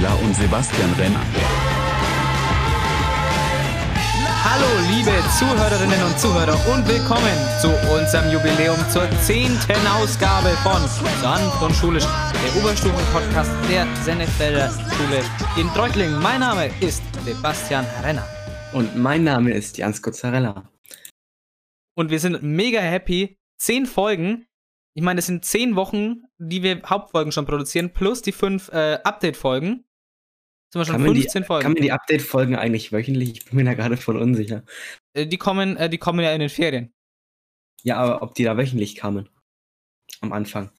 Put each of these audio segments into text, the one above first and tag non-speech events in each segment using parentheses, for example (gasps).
Pizzarella und Sebastian Renner. Hallo, liebe Zuhörerinnen und Zuhörer und willkommen zu unserem Jubiläum zur zehnten Ausgabe von Sanft und Schulisch, der Oberstufen-Podcast der Sennefelder Schule in Treuchtlingen. Mein Name ist Sebastian Renner. Und mein Name ist Jans Kuzzarella. Und wir sind mega happy. Zehn Folgen. Ich meine, das sind zehn Wochen, die wir Hauptfolgen schon produzieren, plus die fünf äh, Update-Folgen. Sind wir schon Kann man, die, 15 Folgen. kann man die Update-Folgen eigentlich wöchentlich? Ich bin mir da gerade voll unsicher. Äh, die, kommen, äh, die kommen ja in den Ferien. Ja, aber ob die da wöchentlich kamen? Am Anfang.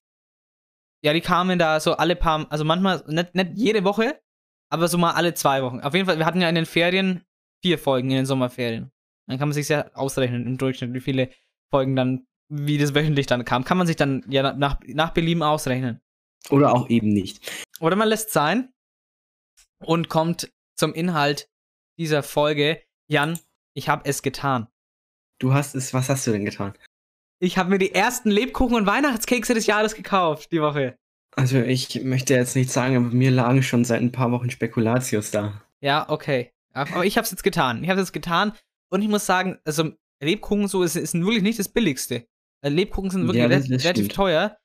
Ja, die kamen da so alle paar, also manchmal, nicht, nicht jede Woche, aber so mal alle zwei Wochen. Auf jeden Fall, wir hatten ja in den Ferien vier Folgen in den Sommerferien. Dann kann man sich ja ausrechnen im Durchschnitt, wie viele Folgen dann, wie das wöchentlich dann kam. Kann man sich dann ja nach, nach Belieben ausrechnen. Oder auch eben nicht. Oder man lässt sein und kommt zum Inhalt dieser Folge. Jan, ich habe es getan. Du hast es, was hast du denn getan? Ich habe mir die ersten Lebkuchen und Weihnachtskekse des Jahres gekauft, die Woche. Also ich möchte jetzt nicht sagen, aber mir lagen schon seit ein paar Wochen Spekulatius da. Ja, okay. Aber ich habe es jetzt getan. Ich habe es jetzt getan und ich muss sagen, also Lebkuchen so ist, ist wirklich nicht das billigste. Äh, Lebkuchen sind wirklich Ja, relativ stimmt. teuer,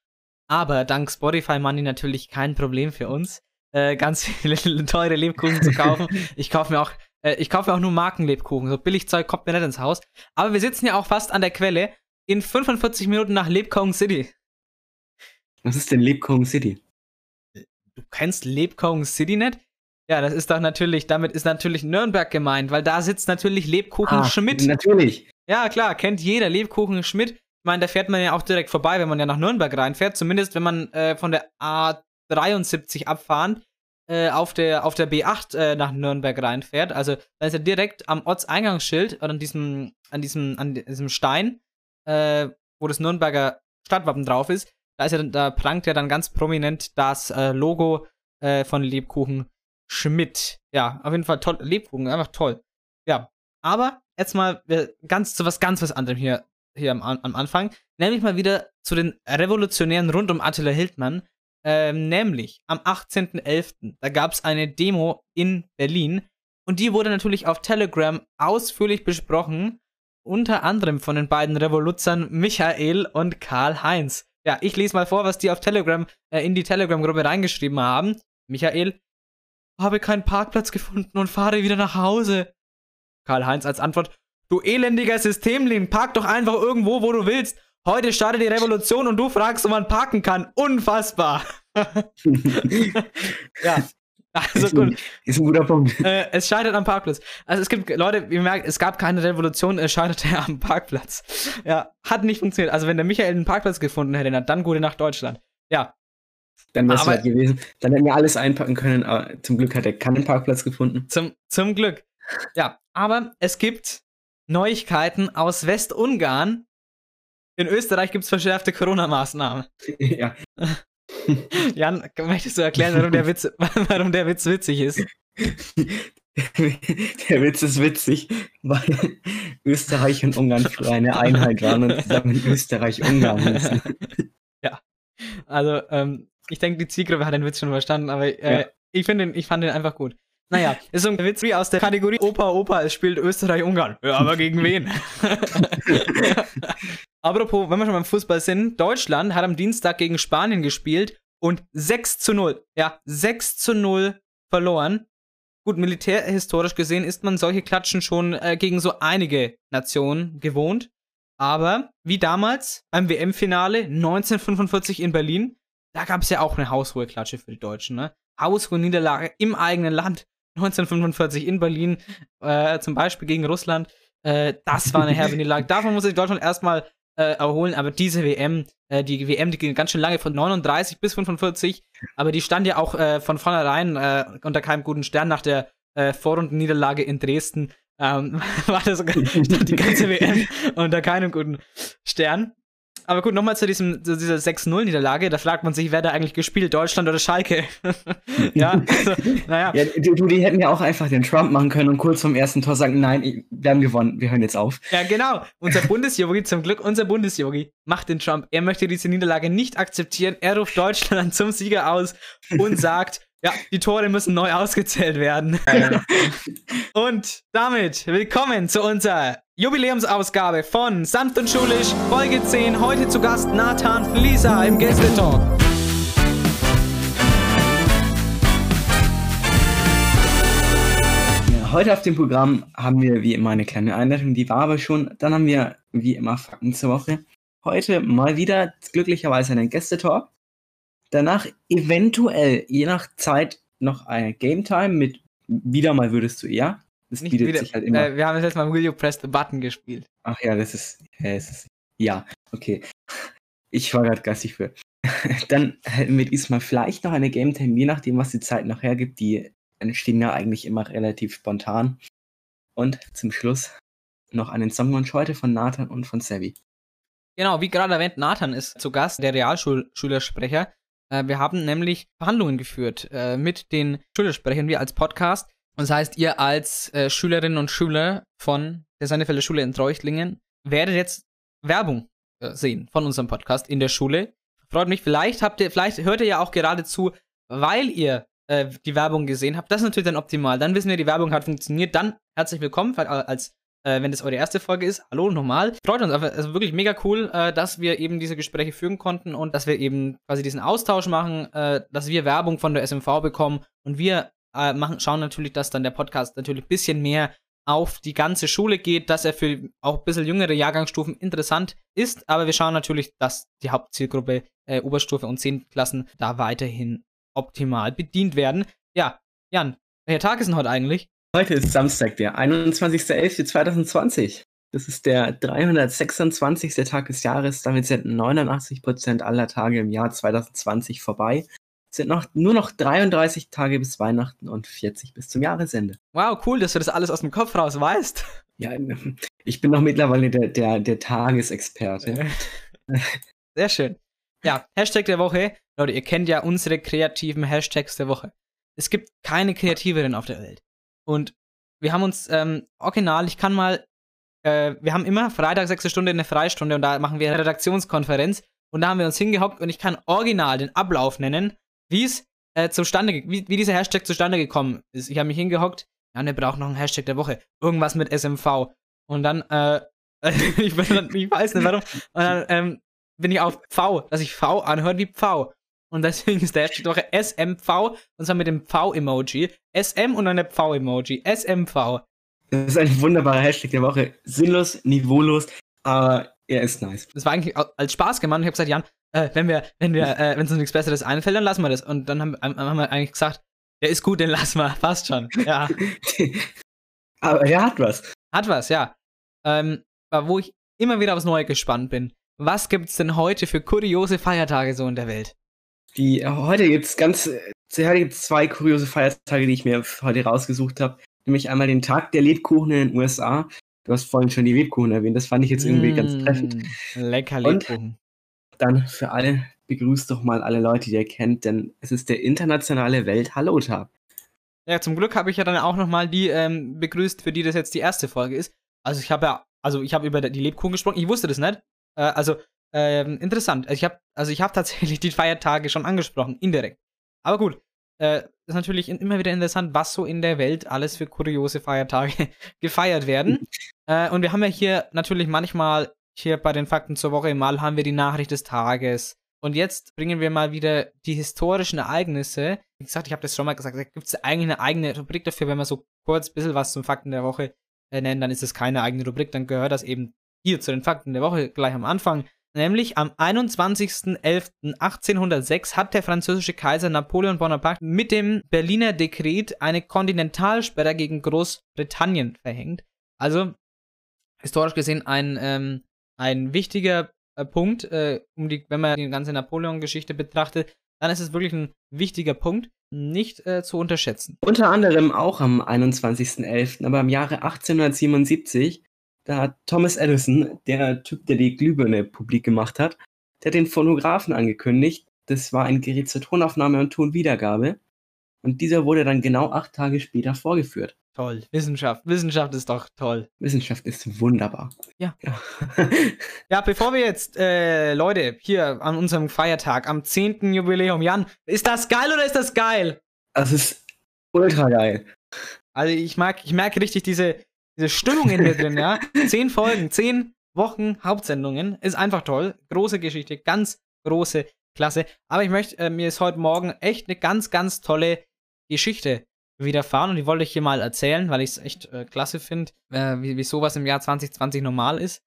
aber dank Spotify Money natürlich kein Problem für uns, äh, ganz (laughs) viele teure Lebkuchen zu kaufen. ich kaufe mir auch äh, ich kaufe mir auch nur Markenlebkuchen. So Billigzeug kommt mir nicht ins Haus. Aber wir sitzen ja auch fast an der Quelle in 45 Minuten nach Lebkuchen City. Was ist denn Lebkuchen City? Du kennst Lebkuchen City nicht? Ja, das ist doch natürlich, damit ist natürlich Nürnberg gemeint, weil da sitzt natürlich Lebkuchen Ah, Schmidt. Natürlich. Ja, klar, kennt jeder Lebkuchen Schmidt. Ich meine, da fährt man ja auch direkt vorbei, wenn man ja nach Nürnberg reinfährt. Zumindest wenn man äh, von der A73 abfahren äh, auf, der, auf der B8 äh, nach Nürnberg reinfährt. Also da ist ja direkt am Ortseingangsschild oder an diesem, an diesem, an diesem Stein, äh, wo das Nürnberger Stadtwappen drauf ist. Da, ist ja, da prangt ja dann ganz prominent das äh, Logo äh, von Lebkuchen Schmidt. Ja, auf jeden Fall toll. Lebkuchen, einfach toll. Ja, aber jetzt mal äh, ganz zu was ganz was anderem hier, hier am, am Anfang. Nämlich mal wieder zu den Revolutionären rund um Attila Hildmann. Ähm, nämlich am 18.11. Da gab es eine Demo in Berlin. Und die wurde natürlich auf Telegram ausführlich besprochen. Unter anderem von den beiden Revoluzern Michael und Karl-Heinz. Ja, ich lese mal vor, was die auf Telegram, äh, in die Telegram-Gruppe reingeschrieben haben. Michael, habe keinen Parkplatz gefunden und fahre wieder nach Hause. Karl-Heinz als Antwort: Du elendiger Systemling, park doch einfach irgendwo, wo du willst. Heute startet die Revolution und du fragst, wo man parken kann. Unfassbar. (laughs) ja. Also gut. Ist ein guter Punkt. Äh, es scheitert am Parkplatz. Also es gibt, Leute, ihr merkt, es gab keine Revolution, es scheiterte am Parkplatz. Ja, hat nicht funktioniert. Also wenn der Michael einen Parkplatz gefunden hätte, dann gute Nacht Deutschland. Ja, Dann wäre es halt gewesen. Dann hätten wir alles einpacken können, aber zum Glück hat er keinen Parkplatz gefunden. Zum, zum Glück. Ja, aber es gibt Neuigkeiten aus Westungarn. In Österreich gibt es verschärfte Corona-Maßnahmen. (laughs) ja. (laughs) Jan, möchtest du erklären, warum der Witz, (laughs) warum der Witz witzig ist? Der Witz ist witzig, weil Österreich und Ungarn früher eine Einheit waren und zusammen Österreich-Ungarn hießen. Also, ähm, ich denke, die Zielgruppe hat den Witz schon verstanden, aber äh, Ja. ich, den, ich fand den einfach gut. Naja, ist so ein Witz wie aus der Kategorie Opa, Opa, es spielt Österreich-Ungarn. Ja, aber gegen wen? (laughs) Apropos, wenn wir schon beim Fußball sind, Deutschland hat am Dienstag gegen Spanien gespielt und 6 zu 0, ja, 6 zu 0 verloren. Gut, militärhistorisch gesehen ist man solche Klatschen schon äh, gegen so einige Nationen gewohnt. Aber wie damals beim WM-Finale 1945 in Berlin, da gab es ja auch eine haushohe Klatsche für die Deutschen. Ne? Haushohe Niederlage im eigenen Land 1945 in Berlin, äh, zum Beispiel gegen Russland. Äh, das war eine herbe Niederlage. (laughs) Davon muss sich Deutschland erstmal äh, erholen. Aber diese WM, äh, die WM, die ging ganz schön lange von 39 bis 45. Aber die stand ja auch äh, von vornherein äh, unter keinem guten Stern nach der Vorrundenniederlage in Dresden. Ähm, (laughs) war das die ganze WM (laughs) unter keinem guten Stern. Aber gut, nochmal zu, diesem, zu dieser 6-0-Niederlage. Da fragt man sich, wer da eigentlich gespielt, Deutschland oder Schalke? (laughs) ja, also, naja. Ja, du, die hätten ja auch einfach den Trump machen können und kurz vom ersten Tor sagen, nein, wir haben gewonnen, wir hören jetzt auf. Ja, genau. Unser Bundesjogi, zum Glück, unser Bundesjogi macht den Trump. Er möchte diese Niederlage nicht akzeptieren. Er ruft Deutschland (laughs) zum Sieger aus und sagt, ja, die Tore müssen neu ausgezählt werden. (laughs) und damit willkommen zu unserer Jubiläumsausgabe von Sanft und Schulisch, Folge 10. Heute zu Gast Nathan Flieser im Gästetalk. Heute auf dem Programm haben wir wie immer eine kleine Einleitung, die war aber schon. Dann haben wir wie immer Fakten zur Woche. Heute mal wieder glücklicherweise einen Gästetalk. Danach eventuell, je nach Zeit, noch eine Game Time mit wieder mal würdest du eher. Das Nicht bietet wieder, sich halt immer. Äh, wir haben jetzt mal Will You Press the Button gespielt. Ach ja, das ist. Ja, das ist, ja okay. Ich war gerade geistig für. (laughs) Dann wir diesmal vielleicht noch eine Game Time, je nachdem, was die Zeit noch hergibt. Die entstehen ja eigentlich immer relativ spontan. Und zum Schluss noch einen Songwunsch heute von Nathan und von Savvy. Genau, wie gerade erwähnt, Nathan ist zu Gast, der Realschülersprecher. Äh, wir haben nämlich Verhandlungen geführt äh, mit den Schülersprechern, wir als Podcast. Das heißt, ihr als äh, Schülerinnen und Schüler von der Seinefelder Schule in Treuchtlingen werdet jetzt Werbung sehen von unserem Podcast in der Schule. Freut mich, vielleicht habt ihr, vielleicht hört ihr ja auch gerade zu, weil ihr äh, die Werbung gesehen habt. Das ist natürlich dann optimal. Dann wissen wir, die Werbung hat funktioniert. Dann herzlich willkommen als äh, wenn das eure erste Folge ist. Hallo nochmal. Freut uns aber, also wirklich mega cool, äh, dass wir eben diese Gespräche führen konnten und dass wir eben quasi diesen Austausch machen, äh, dass wir Werbung von der SMV bekommen und wir äh, machen, schauen natürlich, dass dann der Podcast natürlich ein bisschen mehr auf die ganze Schule geht, dass er für auch ein bisschen jüngere Jahrgangsstufen interessant ist, aber wir schauen natürlich, dass die Hauptzielgruppe äh, Oberstufe und 10. Klassen da weiterhin optimal bedient werden. Ja, Jan, welcher Tag ist denn heute eigentlich? Heute ist Samstag, der 21.11.2020. Das ist der 326. Tag des Jahres. Damit sind 89% aller Tage im Jahr 2020 vorbei. Es sind noch, nur noch 33 Tage bis Weihnachten und 40 bis zum Jahresende. Wow, cool, dass du das alles aus dem Kopf raus weißt. Ja, ich bin doch mittlerweile der, der, der Tagesexperte. (laughs) Sehr schön. Ja, Hashtag der Woche. Leute, ihr kennt ja unsere kreativen Hashtags der Woche. Es gibt keine kreativeren auf der Welt. Und wir haben uns ähm, original, ich kann mal, äh, wir haben immer Freitag sechste Stunde eine Freistunde und da machen wir eine Redaktionskonferenz und da haben wir uns hingehockt und ich kann original den Ablauf nennen, wie es äh, zustande, wie, wie dieser Hashtag zustande gekommen ist. Ich habe mich hingehockt, ja, wir brauchen noch einen Hashtag der Woche, irgendwas mit SMV. Und dann, äh, (laughs) ich, bin, ich weiß nicht warum, und dann ähm, bin ich auf V, dass ich V anhört wie Pfau. Und deswegen ist der Hashtag doch SMV, und zwar mit dem V-Emoji. SM und dann der V-Emoji. SMV. Das ist ein wunderbarer Hashtag der Woche. Sinnlos, niveaulos, aber er ist nice. Das war eigentlich als Spaß gemacht. Ich habe gesagt, Jan, äh, wenn wir, wenn wir, äh, wenn uns nichts Besseres einfällt, dann lassen wir das. Und dann haben, haben wir eigentlich gesagt, der ist gut, den lassen wir. (laughs) Passt schon. Ja. (laughs) aber er hat was. Hat was, ja. Ähm, wo ich immer wieder aufs Neue gespannt bin. Was gibt's denn heute für kuriose Feiertage so in der Welt? Die, äh, heute gibt es ganz, äh, heute gibt zwei kuriose Feiertage, die ich mir heute rausgesucht habe. Nämlich einmal den Tag der Lebkuchen in den USA. Du hast vorhin schon die Lebkuchen erwähnt, das fand ich jetzt irgendwie mm, ganz treffend. Lecker Lebkuchen. Und dann für alle, begrüßt doch mal alle Leute, die ihr kennt, denn es ist der internationale Welt-Hallo-Tag. Ja, zum Glück habe ich ja dann auch nochmal die ähm, begrüßt, für die das jetzt die erste Folge ist. Also ich habe ja, also ich habe über die Lebkuchen gesprochen, ich wusste das nicht. Äh, also ähm, interessant. Also ich habe also ich tatsächlich (laughs) die Feiertage schon angesprochen, indirekt. Aber gut, äh, ist natürlich immer wieder interessant, was so in der Welt alles für kuriose Feiertage (laughs) gefeiert werden. (laughs) äh, und wir haben ja hier natürlich manchmal hier bei den Fakten zur Woche mal haben wir die Nachricht des Tages. Und jetzt bringen wir mal wieder die historischen Ereignisse. Wie gesagt, ich habe das schon mal gesagt, da gibt es eigentlich eine eigene Rubrik dafür, wenn wir so kurz ein bisschen was zum Fakten der Woche äh, nennen, dann ist es keine eigene Rubrik, dann gehört das eben hier zu den Fakten der Woche gleich am Anfang. Nämlich am 21.11.1806 hat der französische Kaiser Napoleon Bonaparte mit dem Berliner Dekret eine Kontinentalsperre gegen Großbritannien verhängt. Also historisch gesehen ein, ähm, ein wichtiger äh, Punkt, äh, um die, wenn man die ganze Napoleon-Geschichte betrachtet, dann ist es wirklich ein wichtiger Punkt, nicht äh, zu unterschätzen. Unter anderem auch am 21.11., aber im Jahre 1877 da hat Thomas Edison, der Typ, der die Glühbirne publik gemacht hat, der hat den Phonographen angekündigt. Das war ein Gerät zur Tonaufnahme und Tonwiedergabe. Und dieser wurde dann genau acht Tage später vorgeführt. Toll. Wissenschaft. Wissenschaft ist doch toll. Wissenschaft ist wunderbar. Ja. Ja, (laughs) Ja, bevor wir jetzt, äh, Leute, hier an unserem Feiertag, am 10. Jubiläum, Jan, ist das geil oder ist das geil? das ist ultra geil. Also ich mag, ich merke richtig diese, diese Stimmung in mir drin, ja. (laughs) Zehn Folgen, zehn Wochen Hauptsendungen, ist einfach toll. Große Geschichte, ganz große Klasse. Aber ich möchte, äh, mir ist heute Morgen echt eine ganz, ganz tolle Geschichte widerfahren und die wollte ich hier mal erzählen, weil ich es echt äh, klasse finde, äh, wie, wie sowas im Jahr 2020 normal ist.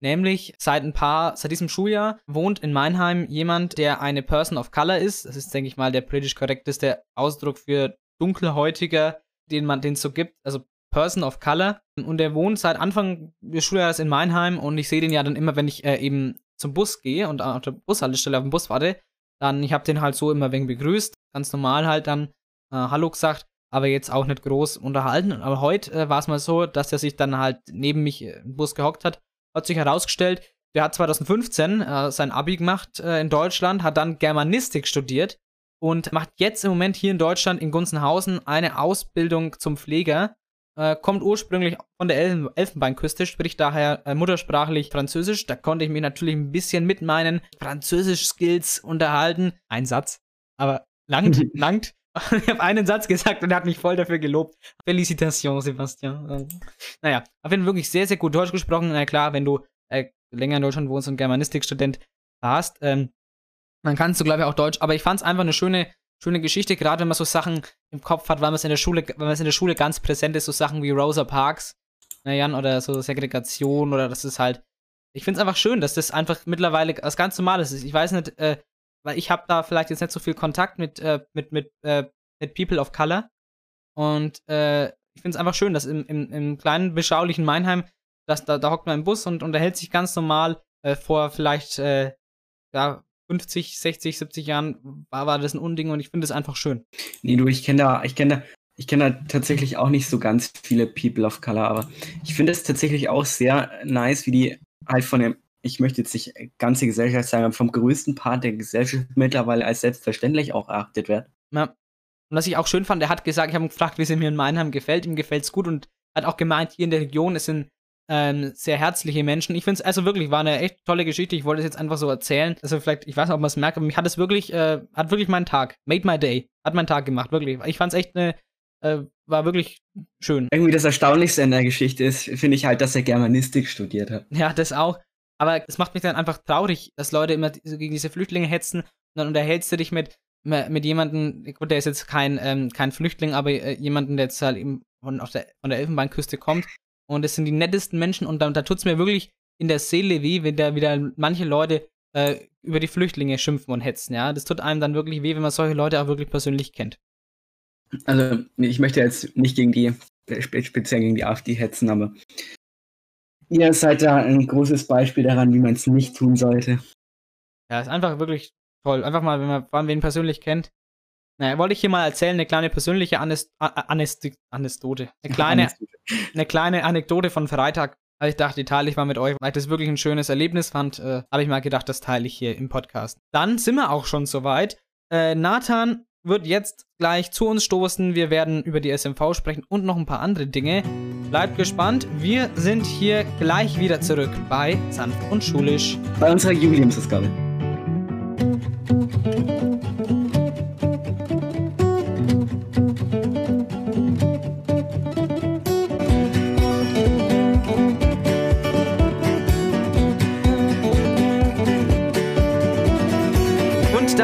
Nämlich seit ein paar, seit diesem Schuljahr wohnt in Meinheim jemand, der eine Person of Color ist. Das ist, denke ich mal, der politisch korrekteste Ausdruck für dunkelhäutiger, den man den so gibt. Also Person of Color. Und der wohnt seit Anfang des Schuljahres in Meinheim und ich sehe den ja dann immer, wenn ich äh, eben zum Bus gehe und auf der Bushaltestelle auf dem Bus warte, dann, ich habe den halt so immer wegen begrüßt, ganz normal halt dann äh, Hallo gesagt, aber jetzt auch nicht groß unterhalten. Aber heute äh, war es mal so, dass er sich dann halt neben mich äh, im Bus gehockt hat. Hat sich herausgestellt, der hat 2015 äh, sein Abi gemacht äh, in Deutschland, hat dann Germanistik studiert und macht jetzt im Moment hier in Deutschland in Gunzenhausen eine Ausbildung zum Pfleger. Äh, kommt ursprünglich von der Elfen Elfenbeinküste, spricht daher äh, muttersprachlich Französisch. Da konnte ich mich natürlich ein bisschen mit meinen Französisch-Skills unterhalten. Ein Satz, aber langt, (laughs) langt. Ich habe einen Satz gesagt und er hat mich voll dafür gelobt. Felicitation, Sebastian. Naja, auf jeden Fall wirklich sehr, sehr gut Deutsch gesprochen. Na klar, wenn du äh, länger in Deutschland wohnst und Germanistikstudent warst, ähm, dann kannst du, glaube ich, auch Deutsch. Aber ich fand es einfach eine schöne, schöne Geschichte, gerade wenn man so Sachen im Kopf hat, weil man es in der Schule, man es in der Schule ganz präsent ist, so Sachen wie Rosa Parks, na Jan, oder so Segregation oder das ist halt. Ich finde es einfach schön, dass das einfach mittlerweile was ganz Normales ist. Ich weiß nicht, äh, weil ich habe da vielleicht jetzt nicht so viel Kontakt mit, äh, mit, mit, äh, mit People of Color. Und äh, ich finde es einfach schön, dass im, im, im kleinen, beschaulichen Meinheim, dass da, da hockt man im Bus und unterhält sich ganz normal äh, vor vielleicht äh, ja, 50, 60, 70 Jahren war, war das ein Unding und ich finde es einfach schön. Nee, du, ich kenne da, ich kenne da, ich kenne da tatsächlich auch nicht so ganz viele People of Color, aber ich finde es tatsächlich auch sehr nice, wie die halt von dem, ich möchte jetzt nicht ganze Gesellschaft sagen, aber vom größten Part der Gesellschaft mittlerweile als selbstverständlich auch erachtet wird. Ja. Und was ich auch schön fand, er hat gesagt, ich habe ihn gefragt, wie es ihm hier in Meinheim gefällt. Ihm gefällt es gut und hat auch gemeint, hier in der Region es sind ähm, sehr herzliche Menschen. Ich finde es also wirklich, war eine echt tolle Geschichte. Ich wollte es jetzt einfach so erzählen. Also vielleicht, ich weiß nicht, ob man es merkt, aber mich hat es wirklich, äh, hat wirklich meinen Tag, made my day, hat meinen Tag gemacht, wirklich. Ich fand es echt eine, äh, war wirklich schön. Irgendwie das Erstaunlichste in der Geschichte ist, finde ich halt, dass er Germanistik studiert hat. Ja, das auch. Aber es macht mich dann einfach traurig, dass Leute immer gegen diese Flüchtlinge hetzen und dann unterhältst du dich mit, mit jemandem, gut, der ist jetzt kein, ähm, kein Flüchtling, aber äh, jemanden, der jetzt halt eben von, auf der, von der Elfenbeinküste kommt. Und es sind die nettesten Menschen und da, da tut es mir wirklich in der Seele weh, wenn da wieder manche Leute äh, über die Flüchtlinge schimpfen und hetzen, ja. Das tut einem dann wirklich weh, wenn man solche Leute auch wirklich persönlich kennt. Also, ich möchte jetzt nicht gegen die, spe- speziell gegen die AfD hetzen, aber ihr seid da ein großes Beispiel daran, wie man es nicht tun sollte. Ja, ist einfach wirklich toll. Einfach mal, wenn man, vor allem wen persönlich kennt. Naja, wollte ich hier mal erzählen, eine kleine persönliche Anest Anekdote. Eine kleine, eine kleine Anekdote von Freitag. Also ich dachte, die teile ich mal mit euch, weil ich das wirklich ein schönes Erlebnis fand. Äh, Habe ich mal gedacht, das teile ich hier im Podcast. Dann sind wir auch schon soweit. Äh, Nathan wird jetzt gleich zu uns stoßen. Wir werden über die SMV sprechen und noch ein paar andere Dinge. Bleibt gespannt. Wir sind hier gleich wieder zurück bei Sanft und Schulisch. Bei unserer Jubiläumsausgabe.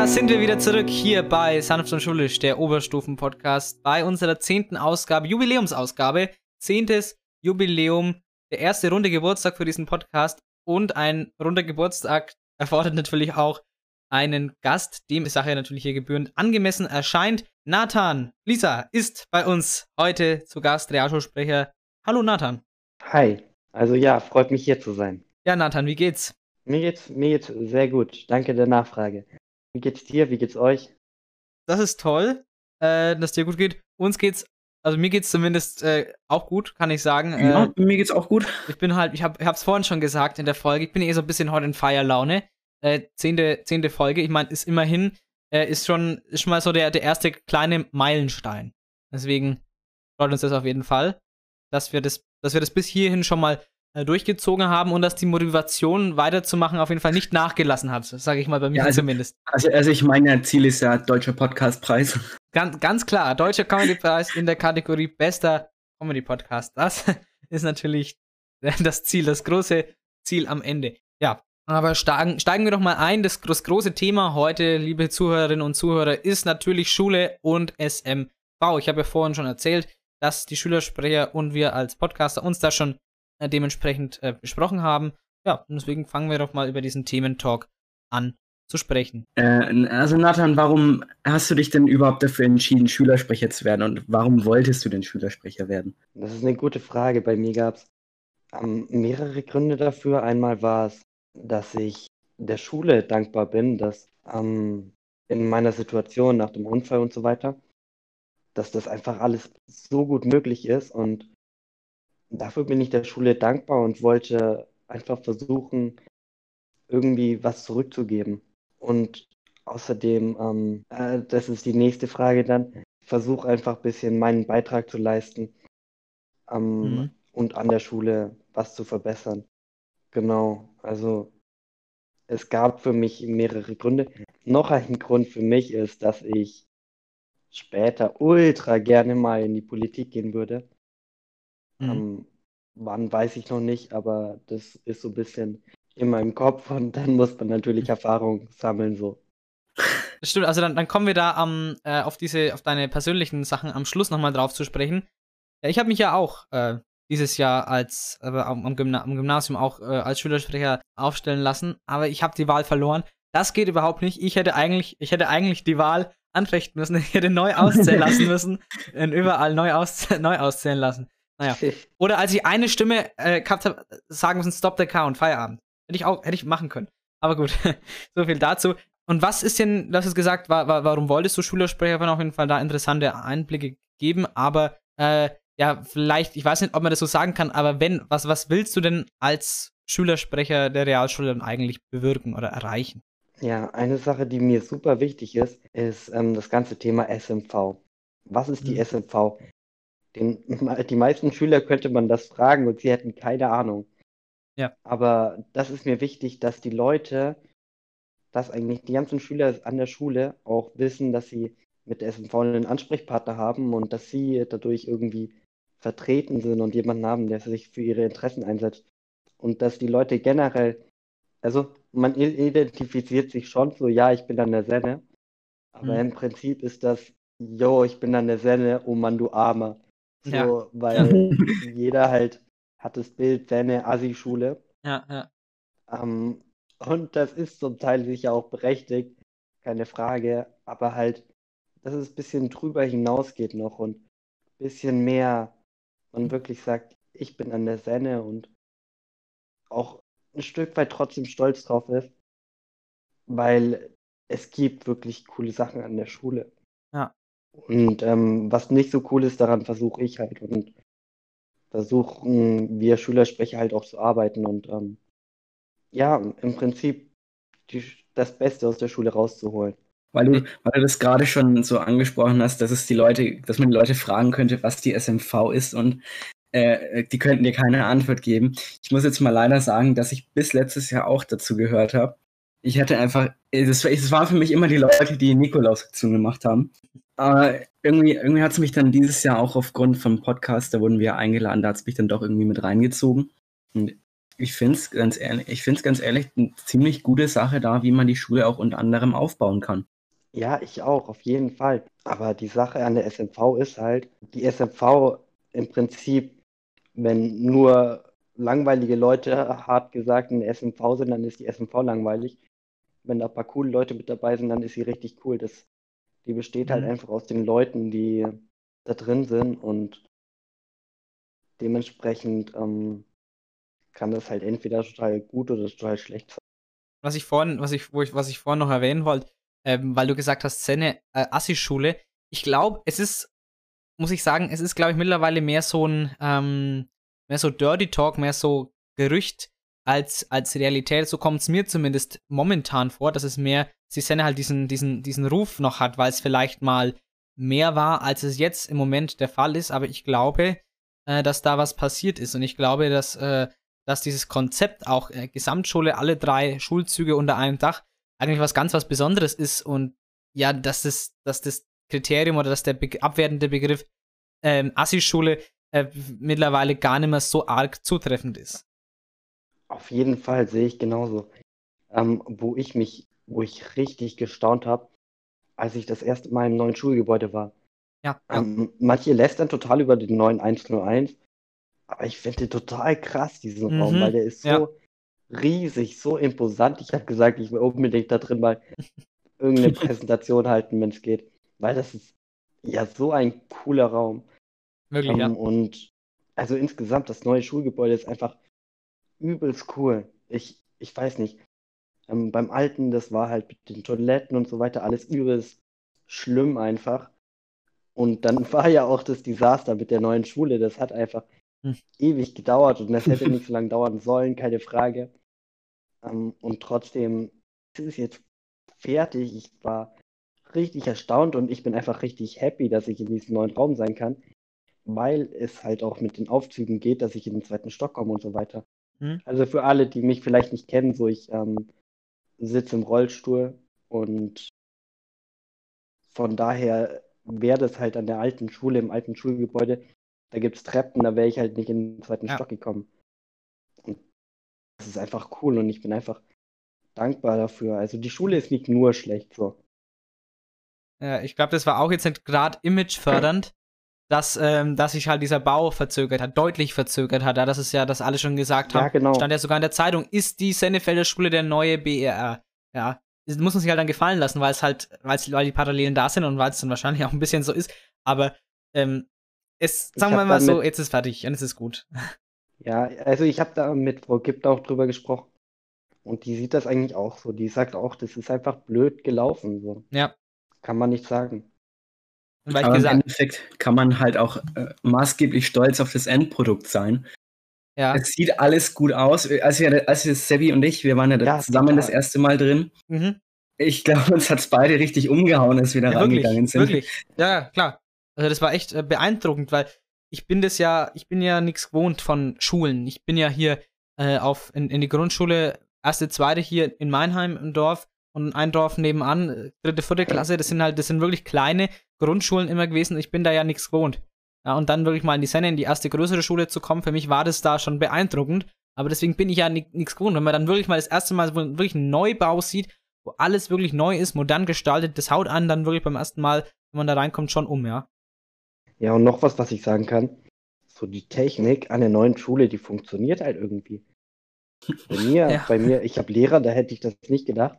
Da sind wir wieder zurück hier bei Sanft und Schulisch, der Oberstufen-Podcast, bei unserer zehnten Ausgabe, Jubiläumsausgabe. Zehntes Jubiläum, der erste runde Geburtstag für diesen Podcast und ein runder Geburtstag erfordert natürlich auch einen Gast, dem die Sache natürlich hier gebührend angemessen erscheint. Nathan, Lisa ist bei uns heute zu Gast, Realschulsprecher. Hallo Nathan. Hi, also ja, freut mich hier zu sein. Ja, Nathan, wie geht's? Mir geht's, mir geht's sehr gut. Danke der Nachfrage. Wie geht's dir? Wie geht's euch? Das ist toll, äh, dass dir gut geht. Uns geht's Also mir geht's zumindest äh, auch gut, kann ich sagen. Ja, Äh, mir geht's auch gut. ich bin halt, ich hab, ich hab's vorhin schon gesagt in der Folge, ich bin eh so ein bisschen heute in Feierlaune. Äh, zehnte, zehnte Folge, ich meine, ist immerhin, äh, ist schon, ist schon mal so der, der erste kleine Meilenstein. Deswegen freut uns das auf jeden Fall, dass wir das, dass wir das bis hierhin schon mal durchgezogen haben und dass die Motivation weiterzumachen auf jeden Fall nicht nachgelassen hat, sage ich mal bei mir Ja, also- zumindest. Also, also ich meine, Ziel ist ja deutscher Podcastpreis. Ganz, ganz klar, Deutscher Comedy-Preis in der Kategorie Bester Comedy-Podcast. Das (laughs) ist natürlich das Ziel, das große Ziel am Ende. Ja, aber steigen, steigen wir doch mal ein. Das, das große Thema heute, liebe Zuhörerinnen und Zuhörer, ist natürlich Schule und SMV. Ich habe ja vorhin schon erzählt, dass die Schülersprecher und wir als Podcaster uns da schon äh, dementsprechend äh, besprochen haben. Ja, und deswegen fangen wir doch mal über diesen Thementalk an zu sprechen. Äh, also Nathan, warum hast du dich denn überhaupt dafür entschieden, Schülersprecher zu werden und warum wolltest du denn Schülersprecher werden? Das ist eine gute Frage. Bei mir gab es ähm, mehrere Gründe dafür. Einmal war es, dass ich der Schule dankbar bin, dass ähm, in meiner Situation nach dem Unfall und so weiter, dass das einfach alles so gut möglich ist. Und dafür bin ich der Schule dankbar und wollte einfach versuchen, irgendwie was zurückzugeben. Und außerdem, ähm, äh, das ist die nächste Frage dann, versuche einfach ein bisschen meinen Beitrag zu leisten ähm, Mhm. und an der Schule was zu verbessern. Genau, also es gab für mich mehrere Gründe. Noch ein Grund für mich ist, dass ich später ultra gerne mal in die Politik gehen würde. Mhm. Ähm, wann weiß ich noch nicht, aber das ist so ein bisschen in meinem Kopf und dann muss man natürlich Erfahrung sammeln, so. Das stimmt, also dann, dann kommen wir da am, äh, auf diese, auf deine persönlichen Sachen am Schluss nochmal drauf zu sprechen. Ja, ich habe mich ja auch äh, dieses Jahr als äh, am, am, Gymna am Gymnasium auch äh, als Schülersprecher aufstellen lassen, aber ich habe die Wahl verloren. Das geht überhaupt nicht. Ich hätte eigentlich, ich hätte eigentlich die Wahl anfechten müssen. (laughs) Ich hätte neu auszählen lassen müssen (laughs) und überall neu, aus neu auszählen lassen. Naja. Oder als ich eine Stimme äh, gehabt habe, sagen müssen, stop the count, Feierabend. Hätte ich auch, hätte ich machen können. Aber gut, (laughs) so viel dazu. Und was ist denn, du hast es gesagt, wa wa warum wolltest du Schülersprecher? Auf jeden Fall da interessante Einblicke geben. Aber äh, ja, vielleicht, ich weiß nicht, ob man das so sagen kann, aber wenn, was, was willst du denn als Schülersprecher der Realschule dann eigentlich bewirken oder erreichen? Ja, eine Sache, die mir super wichtig ist, ist ähm, das ganze Thema SMV. Was ist die Mhm. SMV? Den, (laughs) die meisten Schüler könnte man das fragen und sie hätten keine Ahnung. Ja. Aber das ist mir wichtig, dass die Leute, dass eigentlich die ganzen Schüler an der Schule auch wissen, dass sie mit der SMV einen Ansprechpartner haben und dass sie dadurch irgendwie vertreten sind und jemanden haben, der sich für ihre Interessen einsetzt. Und dass die Leute generell, also man identifiziert sich schon so, ja, ich bin an der Senne, aber Mhm. im Prinzip ist das, yo, ich bin an der Senne, oh Mann, du Armer. So, Ja. weil (laughs) jeder halt hat das Bild Senne, Assi-Schule. Ja, ja. Ähm, und das ist zum Teil sicher auch berechtigt, keine Frage, aber halt, dass es ein bisschen drüber hinausgeht noch und ein bisschen mehr man wirklich sagt, ich bin an der Senne und auch ein Stück weit trotzdem stolz drauf ist, weil es gibt wirklich coole Sachen an der Schule. Ja. Und ähm, was nicht so cool ist, daran versuche ich halt und versuchen wir Schülersprecher halt auch zu arbeiten und ähm, ja, im Prinzip die, das Beste aus der Schule rauszuholen. Weil du, weil du das gerade schon so angesprochen hast, dass es die Leute, dass man die Leute fragen könnte, was die SMV ist und äh, die könnten dir keine Antwort geben. Ich muss jetzt mal leider sagen, dass ich bis letztes Jahr auch dazu gehört habe. Ich hatte einfach, das, das waren für mich immer die Leute, die Nikolaus-Aktion gemacht haben. Aber irgendwie, irgendwie hat es mich dann dieses Jahr auch aufgrund vom Podcast, da wurden wir eingeladen, da hat es mich dann doch irgendwie mit reingezogen. Und ich finde es ganz ehrlich, ich finde es ganz ehrlich eine ziemlich gute Sache da, wie man die Schule auch unter anderem aufbauen kann. Ja, ich auch, auf jeden Fall. Aber die Sache an der SMV ist halt, die SMV im Prinzip, wenn nur langweilige Leute, hart gesagt, in der SMV sind, dann ist die SMV langweilig. Wenn da ein paar coole Leute mit dabei sind, dann ist sie richtig cool. Das, die besteht halt Mhm. einfach aus den Leuten, die da drin sind und dementsprechend ähm, kann das halt entweder total gut oder total schlecht sein. was ich vorhin, was ich, wo ich, was ich vorhin noch erwähnen wollte, ähm, weil du gesagt hast, Szene, äh, Assi-Schule. Ich glaube, es ist muss ich sagen, es ist, glaube ich, mittlerweile mehr so ein, ähm, mehr so Dirty Talk, mehr so Gerücht als, als Realität. So kommt es mir zumindest momentan vor, dass es mehr, die Szene halt diesen, diesen, diesen Ruf noch hat, weil es vielleicht mal mehr war, als es jetzt im Moment der Fall ist. Aber ich glaube, äh, dass da was passiert ist. Und ich glaube, dass, äh, dass dieses Konzept auch äh, Gesamtschule, alle drei Schulzüge unter einem Dach, eigentlich was ganz was Besonderes ist. Und ja, dass das, dass das Kriterium oder dass der be abwertende Begriff ähm, Assi-Schule äh, mittlerweile gar nicht mehr so arg zutreffend ist. Auf jeden Fall sehe ich genauso. Ähm, wo ich mich, wo ich richtig gestaunt habe, als ich das erste Mal im neuen Schulgebäude war. Ja. Ähm, manche lästern total über den neuen 101, aber ich finde den total krass, diesen Mhm, Raum, weil der ist so ja. riesig, so imposant. Ich habe gesagt, ich will unbedingt da drin mal (laughs) irgendeine Präsentation halten, wenn es geht. Weil das ist ja so ein cooler Raum. Wirklich, Ähm, ja. und also insgesamt, das neue Schulgebäude ist einfach übelst cool. Ich, ich weiß nicht. Ähm, beim alten, das war halt mit den Toiletten und so weiter alles übelst schlimm einfach. Und dann (laughs) war ja auch das Desaster mit der neuen Schule. Das hat einfach Hm. ewig gedauert und das hätte (laughs) nicht so lange dauern sollen, keine Frage. Ähm, und trotzdem ist es jetzt fertig. Ich war richtig erstaunt und ich bin einfach richtig happy, dass ich in diesem neuen Raum sein kann, weil es halt auch mit den Aufzügen geht, dass ich in den zweiten Stock komme und so weiter. Mhm. Also für alle, die mich vielleicht nicht kennen, so ich ähm, sitze im Rollstuhl und von daher wäre das halt an der alten Schule, im alten Schulgebäude, da gibt es Treppen, da wäre ich halt nicht in den zweiten Ja. Stock gekommen. Und das ist einfach cool und ich bin einfach dankbar dafür. Also die Schule ist nicht nur schlecht so. Ja, ich glaube, das war auch jetzt nicht gerade imagefördernd, dass, ähm, dass sich halt dieser Bau verzögert hat, deutlich verzögert hat. Ja, das ist ja, das alle schon gesagt Ja, haben. genau. Stand ja sogar in der Zeitung, ist die Sennefelder Schule der neue BRR. Ja, das muss man sich halt dann gefallen lassen, weil es halt, weil's, weil die Parallelen da sind und weil es dann wahrscheinlich auch ein bisschen so ist. Aber ähm, es, sagen wir mal so, jetzt ist fertig und es ist gut. Ja, also ich habe da mit Frau Gibt auch drüber gesprochen. Und die sieht das eigentlich auch so. Die sagt auch, das ist einfach blöd gelaufen. So. Ja. Kann man nicht sagen. Und weil ich Aber im gesagt, Endeffekt kann man halt auch äh, maßgeblich stolz auf das Endprodukt sein. ja. Es sieht alles gut aus. Als wir, als wir Sebi und ich, wir waren ja, da Ja, zusammen total. das erste Mal drin. Mhm. Ich glaube, uns hat es beide richtig umgehauen, als wir da Ja, wirklich, reingegangen sind. wirklich. Ja, ja, klar. Also das war echt äh, beeindruckend, weil ich bin das ja, ich bin ja nichts gewohnt von Schulen. Ich bin ja hier äh, auf in, in die Grundschule, erste, zweite hier in Meinheim im Dorf und ein Dorf nebenan, äh, dritte, vierte Klasse, das sind halt, das sind wirklich kleine Grundschulen immer gewesen. Ich bin da ja nichts gewohnt. Ja, und dann wirklich mal in die Senne, in die erste größere Schule zu kommen, für mich war das da schon beeindruckend. Aber deswegen bin ich ja nichts gewohnt. Wenn man dann wirklich mal das erste Mal wirklich einen Neubau sieht, wo alles wirklich neu ist, modern gestaltet, das haut an dann wirklich beim ersten Mal, wenn man da reinkommt, schon um, ja. Ja, und noch was, was ich sagen kann. So die Technik an der neuen Schule, die funktioniert halt irgendwie. Bei mir, (laughs) Ja. bei mir, ich habe Lehrer, da hätte ich das nicht gedacht.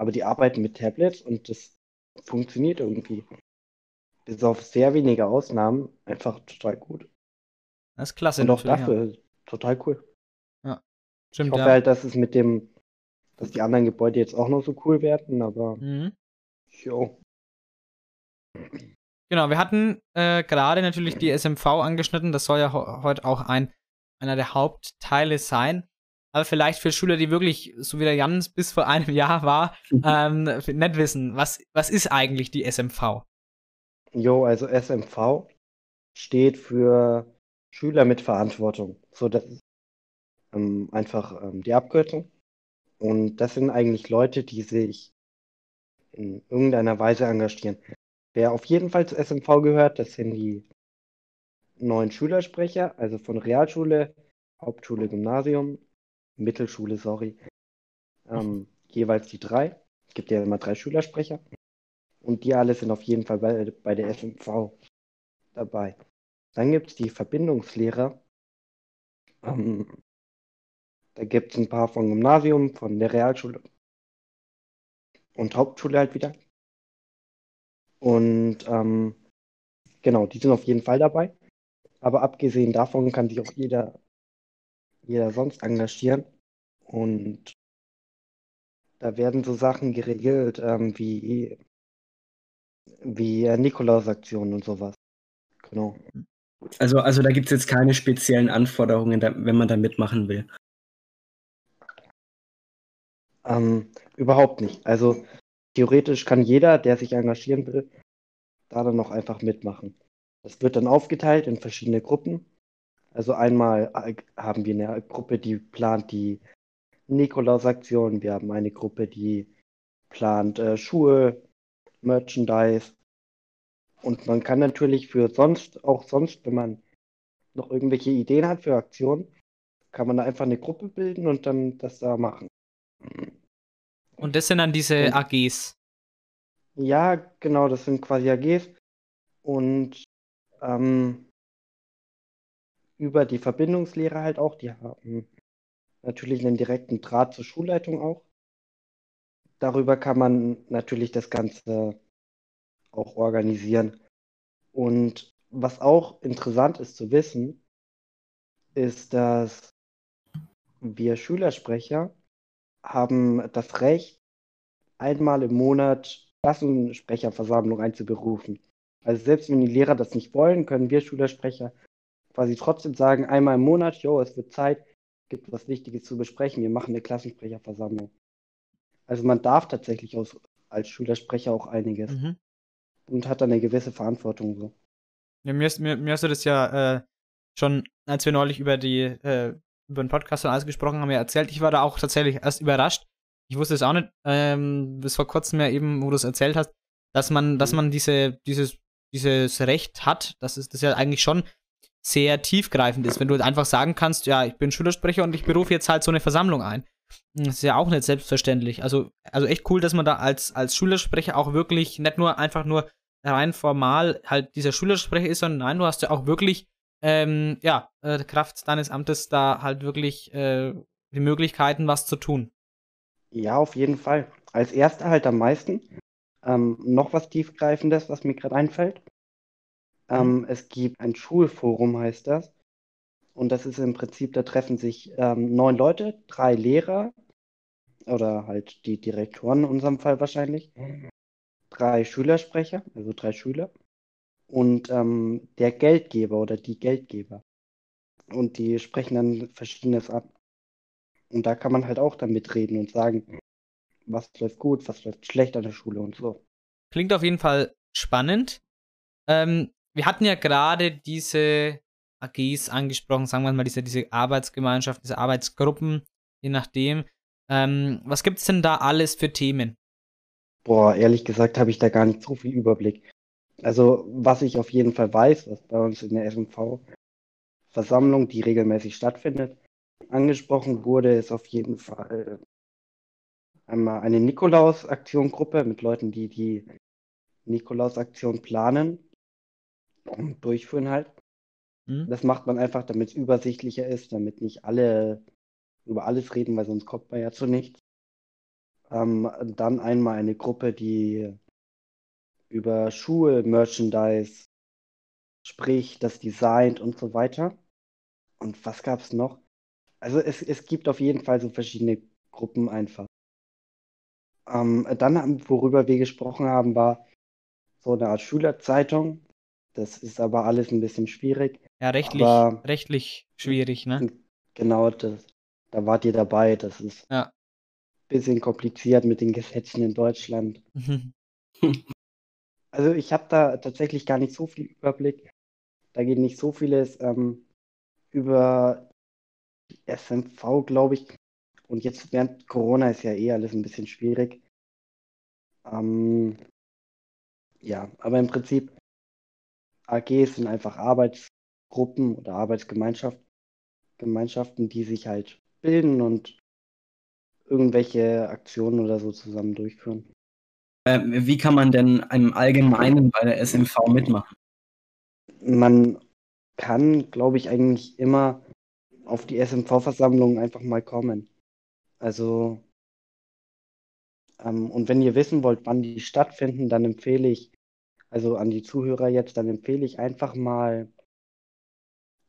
Aber die arbeiten mit Tablets und das funktioniert irgendwie. Bis auf sehr wenige Ausnahmen einfach total gut. Das ist klasse. Und auch dafür total cool. Ja. Ich Stimmt, hoffe ja. halt, dass es mit dem, dass die anderen Gebäude jetzt auch noch so cool werden, aber Mhm. jo. Genau, wir hatten äh, gerade natürlich die SMV angeschnitten. Das soll ja heute auch ein, einer der Hauptteile sein. Aber vielleicht für Schüler, die wirklich, so wie der Jans bis vor einem Jahr war, ähm, nicht wissen, was, was ist eigentlich die SMV? Jo, also SMV steht für Schüler mit Verantwortung. So, das ist ähm, einfach ähm, die Abkürzung. Und das sind eigentlich Leute, die sich in irgendeiner Weise engagieren. Wer auf jeden Fall zu SMV gehört, das sind die neuen Schülersprecher, also von Realschule, Hauptschule, Gymnasium, Mittelschule, sorry. Ähm, jeweils die drei. Es gibt ja immer drei Schülersprecher. Und die alle sind auf jeden Fall bei, bei der SMV dabei. Dann gibt es die Verbindungslehrer. Ähm, da gibt es ein paar vom Gymnasium, von der Realschule und Hauptschule halt wieder. Und ähm, genau, die sind auf jeden Fall dabei. Aber abgesehen davon kann sich auch jeder, jeder sonst engagieren. Und da werden so Sachen geregelt, ähm, wie, wie äh, Nikolausaktionen und sowas. Genau. Also, also da gibt es jetzt keine speziellen Anforderungen, wenn man da mitmachen will. Ähm, überhaupt nicht. Also theoretisch kann jeder, der sich engagieren will, da dann noch einfach mitmachen. Das wird dann aufgeteilt in verschiedene Gruppen. Also einmal äh, haben wir eine Gruppe, die plant die Nikolaus-Aktion. Wir haben eine Gruppe, die plant äh, Schuhe, Merchandise. Und man kann natürlich für sonst, auch sonst, wenn man noch irgendwelche Ideen hat für Aktionen, kann man da einfach eine Gruppe bilden und dann das da machen. Und das sind dann diese Und- AGs. Ja, genau, das sind quasi AGs. Und ähm, über die Verbindungslehre halt auch, die haben natürlich einen direkten Draht zur Schulleitung auch. Darüber kann man natürlich das Ganze auch organisieren. Und was auch interessant ist zu wissen, ist, dass wir Schülersprecher haben das Recht, einmal im Monat Klassensprecherversammlung einzuberufen. Also selbst wenn die Lehrer das nicht wollen, können wir Schülersprecher quasi trotzdem sagen, einmal im Monat, jo, es wird Zeit, gibt was Wichtiges zu besprechen, wir machen eine Klassensprecherversammlung. Also man darf tatsächlich aus, als Schülersprecher auch einiges Mhm. und hat dann eine gewisse Verantwortung so. Ja, mir, ist, mir, mir hast du das ja äh, schon, als wir neulich über die, äh, über den Podcast und alles gesprochen haben, ja erzählt. Ich war da auch tatsächlich erst überrascht. Ich wusste es auch nicht, ähm, bis vor kurzem ja eben, wo du es erzählt hast, dass man, dass man diese, dieses, dieses Recht hat, dass es das ja eigentlich schon sehr tiefgreifend ist, wenn du einfach sagen kannst, ja, ich bin Schülersprecher und ich berufe jetzt halt so eine Versammlung ein. Das ist ja auch nicht selbstverständlich. Also, also echt cool, dass man da als, als Schülersprecher auch wirklich nicht nur einfach nur rein formal halt dieser Schülersprecher ist, sondern nein, du hast ja auch wirklich, ähm, ja, äh, Kraft deines Amtes da halt wirklich äh, die Möglichkeiten, was zu tun. Ja, auf jeden Fall. Als erster halt am meisten. Ähm, noch was Tiefgreifendes, was mir gerade einfällt. Ähm, es gibt ein Schulforum, heißt das. Und das ist im Prinzip, da treffen sich ähm, neun Leute, drei Lehrer oder halt die Direktoren in unserem Fall wahrscheinlich, drei Schülersprecher, also drei Schüler und ähm, der Geldgeber oder die Geldgeber. Und die sprechen dann Verschiedenes ab. Und da kann man halt auch dann mitreden und sagen, was läuft gut, was läuft schlecht an der Schule und so. Klingt auf jeden Fall spannend. Ähm, wir hatten ja gerade diese AGs angesprochen, sagen wir mal, diese, diese Arbeitsgemeinschaft, diese Arbeitsgruppen, je nachdem. Ähm, was gibt es denn da alles für Themen? Boah, ehrlich gesagt habe ich da gar nicht so viel Überblick. Also, was ich auf jeden Fall weiß, was bei uns in der SMV-Versammlung, die regelmäßig stattfindet, angesprochen wurde, ist auf jeden Fall einmal eine Nikolaus-Aktion-Gruppe mit Leuten, die die Nikolaus-Aktion planen und durchführen halt. Hm? Das macht man einfach, damit es übersichtlicher ist, damit nicht alle über alles reden, weil sonst kommt man ja zu nichts. Ähm, dann einmal eine Gruppe, die über Schuhe, Merchandise spricht, das designt und so weiter. Und was gab es noch? Also es, es gibt auf jeden Fall so verschiedene Gruppen einfach. Ähm, dann, worüber wir gesprochen haben, war so eine Art Schülerzeitung. Das ist aber alles ein bisschen schwierig. Ja, rechtlich, Aber- rechtlich schwierig, ne? Genau, das, da wart ihr dabei. Das ist Ja. ein bisschen kompliziert mit den Gesetzen in Deutschland. Mhm. (laughs) Also ich habe da tatsächlich gar nicht so viel Überblick. Da geht nicht so vieles ähm, über die SMV, glaube ich. Und jetzt während Corona ist ja eh alles ein bisschen schwierig. Ähm, ja, aber im Prinzip AGs sind einfach Arbeitsgruppen oder Arbeitsgemeinschaften, Gemeinschaften, die sich halt bilden und irgendwelche Aktionen oder so zusammen durchführen. Ähm, wie kann man denn im Allgemeinen bei der SMV mitmachen? Man kann, glaube ich, eigentlich immer auf die SMV-Versammlung einfach mal kommen. Also, ähm, und wenn ihr wissen wollt, wann die stattfinden, dann empfehle ich, also an die Zuhörer jetzt, dann empfehle ich einfach mal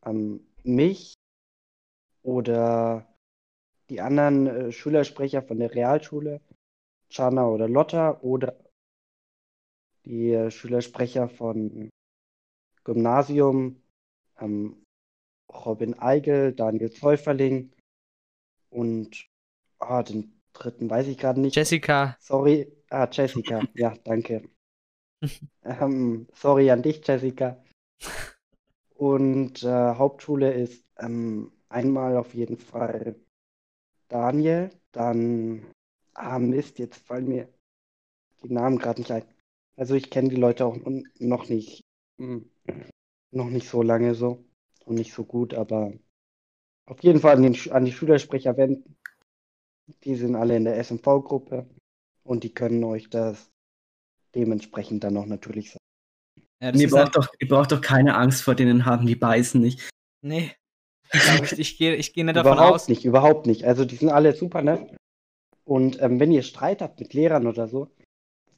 ähm, mich oder die anderen äh, Schülersprecher von der Realschule, Chana oder Lotta oder die äh, Schülersprecher von Gymnasium, ähm, Robin Eigel, Daniel Zäuferling und ah, den dritten weiß ich gerade nicht. Jessica. Sorry, ah, Jessica, ja, danke. Ähm, sorry an dich, Jessica. Und äh, Hauptschule ist ähm, einmal auf jeden Fall Daniel, dann, ah Mist, jetzt fallen mir die Namen gerade nicht ein. Also ich kenne die Leute auch noch nicht, hm, noch nicht so lange so und nicht so gut, aber auf jeden Fall an, den, an die Schülersprecher wenden. Die sind alle in der SMV-Gruppe und die können euch das dementsprechend dann auch natürlich sagen. Ja, ihr, braucht halt... doch, ihr braucht doch keine Angst vor denen haben, die beißen nicht. Nee. Ich, ich gehe ich geh nicht davon überhaupt aus. nicht, überhaupt nicht. Also die sind alle super nett. Und ähm, wenn ihr Streit habt mit Lehrern oder so,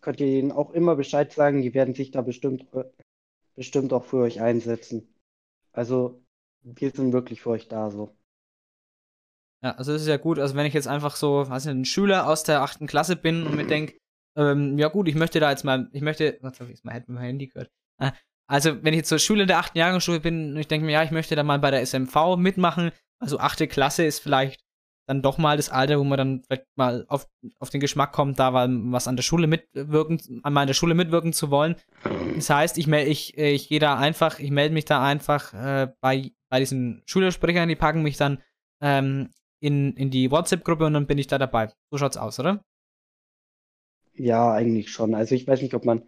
könnt ihr ihnen auch immer Bescheid sagen. Die werden sich da bestimmt, äh, bestimmt auch für euch einsetzen. Also wir sind wirklich für euch da so. Ja, also das ist ja gut. Also wenn ich jetzt einfach so, weiß nicht, ein Schüler aus der achten Klasse bin und mir denke, ähm, ja gut, ich möchte da jetzt mal, ich möchte, was habe ich jetzt mal hätte mein Handy gehört. Äh, also wenn ich jetzt zur Schule der achten Jahrgangsstufe bin und ich denke mir, ja, ich möchte da mal bei der SMV mitmachen, also achte Klasse ist vielleicht dann doch mal das Alter, wo man dann vielleicht mal auf, auf den Geschmack kommt, da was an der Schule mitwirken, an meiner Schule mitwirken zu wollen. Das heißt, ich, ich, ich gehe da einfach, ich melde mich da einfach äh, bei, bei diesen Schülersprechern, die packen mich dann ähm, in, in die WhatsApp-Gruppe und dann bin ich da dabei. So schaut's aus, oder? Ja, eigentlich schon. Also ich weiß nicht, ob man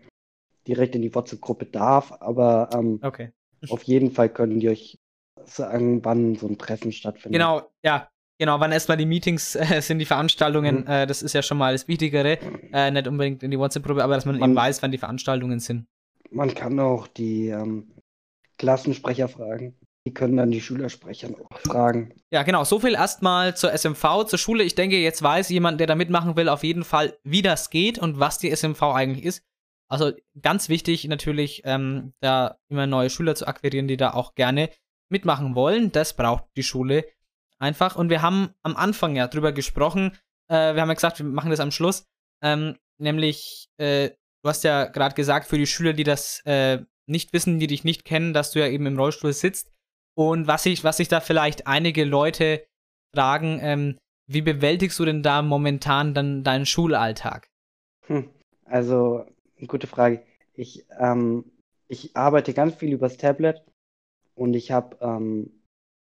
direkt in die WhatsApp-Gruppe darf, aber ähm, okay. auf jeden Fall können die euch sagen, wann so ein Treffen stattfindet. Genau, ja. Genau, wann erstmal die Meetings äh, sind, die Veranstaltungen, mhm. äh, das ist ja schon mal das Wichtigere. Äh, nicht unbedingt in die WhatsApp-Gruppe, aber dass man, man, eben weiß, wann die Veranstaltungen sind. Man kann auch die ähm, Klassensprecher fragen. Die können dann die Schülersprecher auch fragen. Ja, genau. So viel erstmal zur SMV, zur Schule. Ich denke, jetzt weiß jemand, der da mitmachen will, auf jeden Fall, wie das geht und was die SMV eigentlich ist. Also ganz wichtig natürlich, ähm, da immer neue Schüler zu akquirieren, die da auch gerne mitmachen wollen. Das braucht die Schule einfach. Und wir haben am Anfang ja drüber gesprochen. Äh, wir haben ja gesagt, wir machen das am Schluss. Ähm, nämlich, äh, du hast ja gerade gesagt, für die Schüler, die das äh, nicht wissen, die dich nicht kennen, dass du ja eben im Rollstuhl sitzt. Und was sich was ich da vielleicht einige Leute fragen, ähm, wie bewältigst du denn da momentan dann deinen Schulalltag? Hm, also, gute Frage. Ich, ähm, ich arbeite ganz viel übers Tablet und ich habe ähm,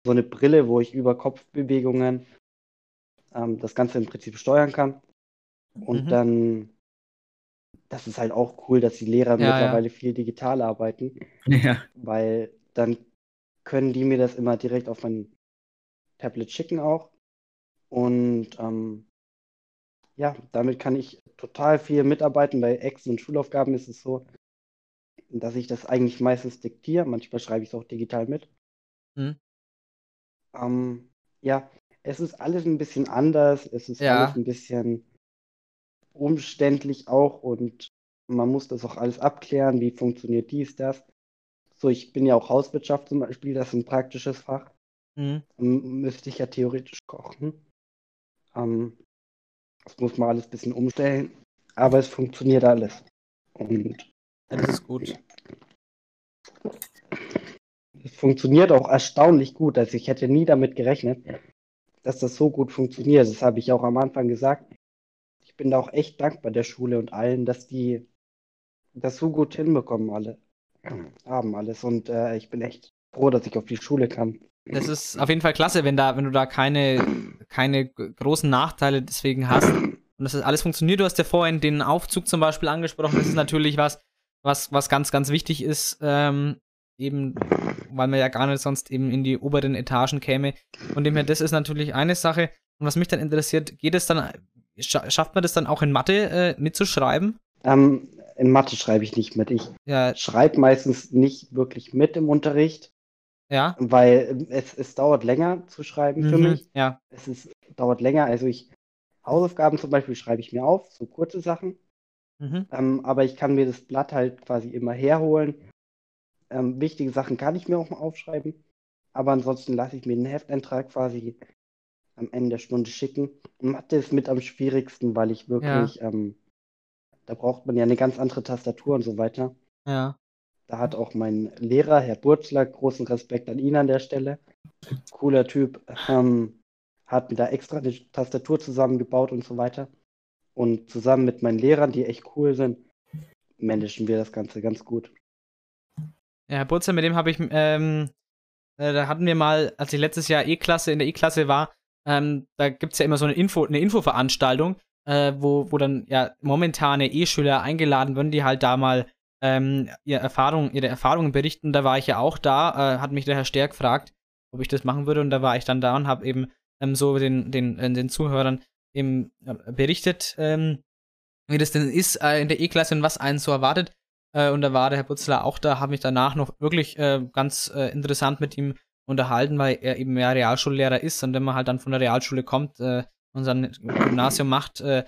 so eine Brille, wo ich über Kopfbewegungen ähm, das Ganze im Prinzip steuern kann. Und mhm. dann, das ist halt auch cool, dass die Lehrer ja, mittlerweile ja. viel digital arbeiten. (laughs) Ja. Weil dann können die mir das immer direkt auf mein Tablet schicken auch. Und ähm, ja, damit kann ich total viel mitarbeiten. Bei Ex- und Schulaufgaben ist es so, dass ich das eigentlich meistens diktiere. Manchmal schreibe ich es auch digital mit. Mhm. Ähm, ja, es ist alles ein bisschen anders. Es ist ja. alles ein bisschen umständlich auch und man muss das auch alles abklären. Wie funktioniert dies, das? So, ich bin ja auch Hauswirtschaft zum Beispiel, das ist ein praktisches Fach. Mhm. Müsste ich ja theoretisch kochen. Ähm, das muss man alles ein bisschen umstellen, aber es funktioniert alles. Und das ist gut. Es funktioniert auch erstaunlich gut. Also ich hätte nie damit gerechnet, dass das so gut funktioniert. Das habe ich auch am Anfang gesagt. Ich bin da auch echt dankbar der Schule und allen, dass die das so gut hinbekommen alle haben alles. Und äh, ich bin echt froh, dass ich auf die Schule kann. Das ist auf jeden Fall klasse, wenn da, wenn du da keine, keine großen Nachteile deswegen hast. Und dass das alles funktioniert. Du hast ja vorhin den Aufzug zum Beispiel angesprochen. Das ist natürlich was, was, was ganz, ganz wichtig ist. Ähm, eben, weil man ja gar nicht sonst eben in die oberen Etagen käme. Von dem her, das ist natürlich eine Sache. Und was mich dann interessiert, geht es dann, schafft man das dann auch in Mathe äh, mitzuschreiben? Ähm, in Mathe schreibe ich nicht mit. Ich ja. schreibe meistens nicht wirklich mit im Unterricht. Ja. Weil es, es dauert länger zu schreiben mhm, für mich. Ja. Es ist, dauert länger. Also ich, Hausaufgaben zum Beispiel schreibe ich mir auf, so kurze Sachen. Mhm. Ähm, aber ich kann mir das Blatt halt quasi immer herholen. Ähm, wichtige Sachen kann ich mir auch mal aufschreiben. Aber ansonsten lasse ich mir den Hefteintrag quasi am Ende der Stunde schicken. Mathe ist mit am schwierigsten, weil ich wirklich ja. ähm, da braucht man ja eine ganz andere Tastatur und so weiter. Ja. Da hat auch mein Lehrer, Herr Burzler, großen Respekt an ihn an der Stelle. Cooler Typ. Ähm, hat mir da extra eine Tastatur zusammengebaut und so weiter. Und zusammen mit meinen Lehrern, die echt cool sind, managen wir das Ganze ganz gut. Ja, Herr Butzer, mit dem habe ich, ähm, äh, da hatten wir mal, als ich letztes Jahr E-Klasse in der E-Klasse war, ähm, da gibt es ja immer so eine Info, eine Infoveranstaltung, äh, wo, wo dann ja momentane E-Schüler eingeladen werden, die halt da mal ähm, ihre, Erfahrung, ihre Erfahrungen berichten. Da war ich ja auch da, äh, hat mich der Herr Stärk gefragt, ob ich das machen würde und da war ich dann da und habe eben ähm, so den, den, äh, den Zuhörern eben berichtet, ähm, wie das denn ist äh, in der E-Klasse und was einen so erwartet. Äh, und da war der Herr Butzler auch da, habe mich danach noch wirklich äh, ganz äh, interessant mit ihm unterhalten, weil er eben mehr Realschullehrer ist und wenn man halt dann von der Realschule kommt sein Gymnasium macht, äh,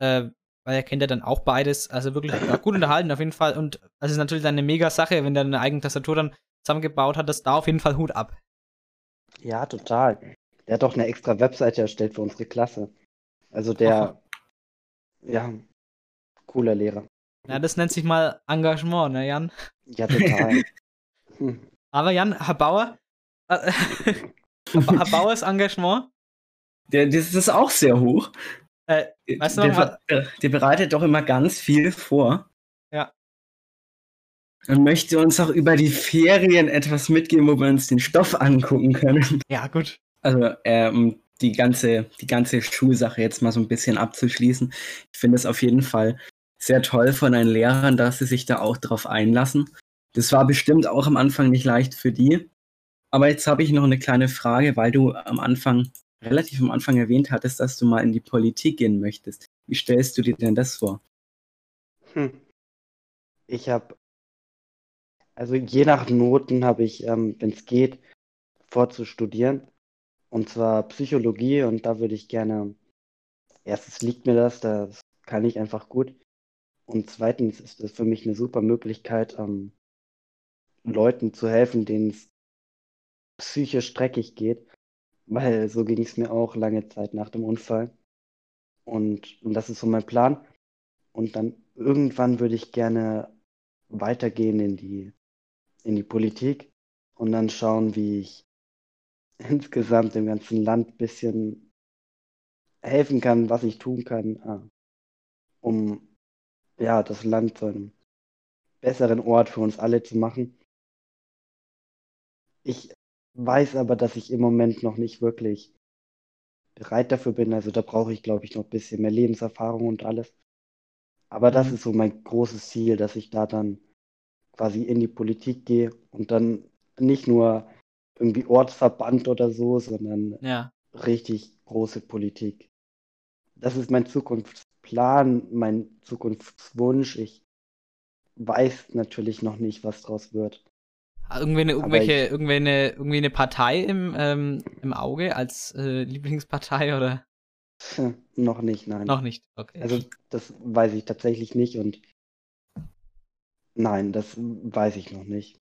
äh, weil er kennt ja dann auch beides, also wirklich (laughs) gut unterhalten auf jeden Fall und es ist natürlich dann eine mega Sache, wenn der eine eigene Tastatur dann zusammengebaut hat, das da auf jeden Fall Hut ab. Ja, total. Der hat doch eine extra Webseite erstellt für unsere Klasse. Also der, Aha. ja, cooler Lehrer. Ja, das nennt sich mal Engagement, ne, Jan? Ja, total. (laughs) hm. Aber Jan, Herr Bauer, äh, (laughs) Herr Bauers Engagement? Der, das ist auch sehr hoch. Äh, weißt du der, der, der bereitet doch immer ganz viel vor. Ja. Und möchte uns auch über die Ferien etwas mitgeben, wo wir uns den Stoff angucken können. (laughs) Ja, gut. Also, ähm, die ganze, die ganze Schulsache jetzt mal so ein bisschen abzuschließen. Ich finde es auf jeden Fall sehr toll von den Lehrern, dass sie sich da auch drauf einlassen. Das war bestimmt auch am Anfang nicht leicht für die. Aber jetzt habe ich noch eine kleine Frage, weil du am Anfang, relativ am Anfang erwähnt hattest, dass du mal in die Politik gehen möchtest. Wie stellst du dir denn das vor? Hm. Ich habe, also je nach Noten habe ich, ähm, wenn es geht, vorzustudieren. Und zwar Psychologie und da würde ich gerne, erstens liegt mir das, das kann ich einfach gut. Und zweitens ist es für mich eine super Möglichkeit, ähm, Leuten zu helfen, denen es psychisch dreckig geht, weil so ging es mir auch lange Zeit nach dem Unfall. Und, und das ist so mein Plan. Und dann irgendwann würde ich gerne weitergehen in die, in die Politik und dann schauen, wie ich (laughs) insgesamt dem ganzen Land ein bisschen helfen kann, was ich tun kann, äh, um ja, das Land zu einem besseren Ort für uns alle zu machen. Ich weiß aber, dass ich im Moment noch nicht wirklich bereit dafür bin. Also da brauche ich, glaube ich, noch ein bisschen mehr Lebenserfahrung und alles. Aber das mhm. ist so mein großes Ziel, dass ich da dann quasi in die Politik gehe und dann nicht nur irgendwie Ortsverband oder so, sondern ja. richtig große Politik. Das ist mein Zukunftsplan, mein Zukunftswunsch. Ich weiß natürlich noch nicht, was draus wird. Irgendwie eine, irgendwelche, ich, irgendwie eine, irgendwie eine Partei im, ähm, im Auge als äh, Lieblingspartei oder? noch nicht, nein. Noch nicht, okay. Also das weiß ich tatsächlich nicht und nein, das weiß ich noch nicht.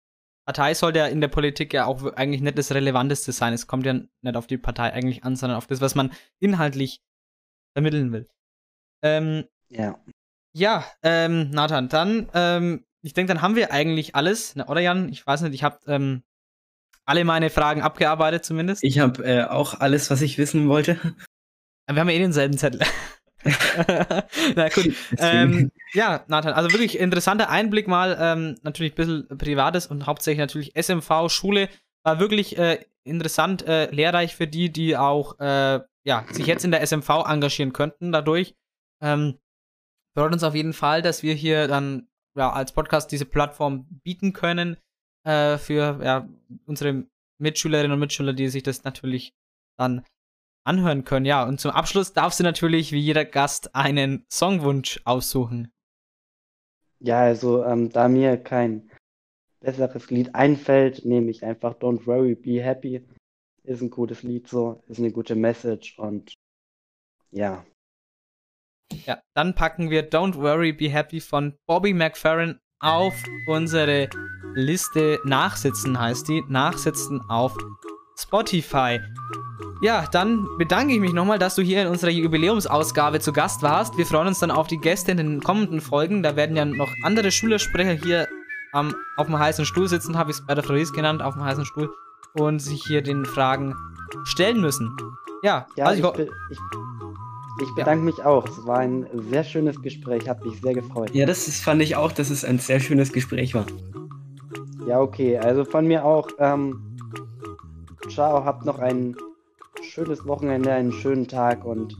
Partei sollte ja in der Politik ja auch eigentlich nicht das Relevanteste sein. Es kommt ja nicht auf die Partei eigentlich an, sondern auf das, was man inhaltlich vermitteln will. Ähm, ja. Ja, ähm, Nathan, dann ähm, ich denke, dann haben wir eigentlich alles. Na, oder Jan? Ich weiß nicht, ich habe ähm, alle meine Fragen abgearbeitet zumindest. Ich habe äh, auch alles, was ich wissen wollte. Wir haben ja eh denselben Zettel. (laughs) Na gut. Ähm, ja, Nathan, also wirklich interessanter Einblick mal. Ähm, natürlich ein bisschen Privates und hauptsächlich natürlich SMV, Schule. War wirklich äh, interessant, äh, lehrreich für die, die auch äh, ja, sich jetzt in der SMV engagieren könnten dadurch. Ähm, freut uns auf jeden Fall, dass wir hier dann ja, als Podcast diese Plattform bieten können äh, für ja, unsere Mitschülerinnen und Mitschüler, die sich das natürlich dann anhören können. Ja, und zum Abschluss darfst du natürlich wie jeder Gast einen Songwunsch aussuchen. Ja, also ähm, da mir kein besseres Lied einfällt, nehme ich einfach Don't Worry, Be Happy. Ist ein gutes Lied so, ist eine gute Message und ja, ja, dann packen wir Don't Worry, Be Happy von Bobby McFerrin auf unsere Liste. Nachsitzen heißt die. Nachsitzen auf Spotify. Ja, dann bedanke ich mich nochmal, dass du hier in unserer Jubiläumsausgabe zu Gast warst. Wir freuen uns dann auf die Gäste in den kommenden Folgen. Da werden ja noch andere Schülersprecher hier am, auf dem heißen Stuhl sitzen, habe ich es bei der Fries genannt, auf dem heißen Stuhl und sich hier den Fragen stellen müssen. Ja, Ja, also ich, ich, ich, bedanke mich auch. Es war ein sehr schönes Gespräch, hat mich sehr gefreut. Ja, das ist, fand ich auch, dass es ein sehr schönes Gespräch war. Ja, okay. Also von mir auch. Ähm, ciao, habt noch ein schönes Wochenende, einen schönen Tag und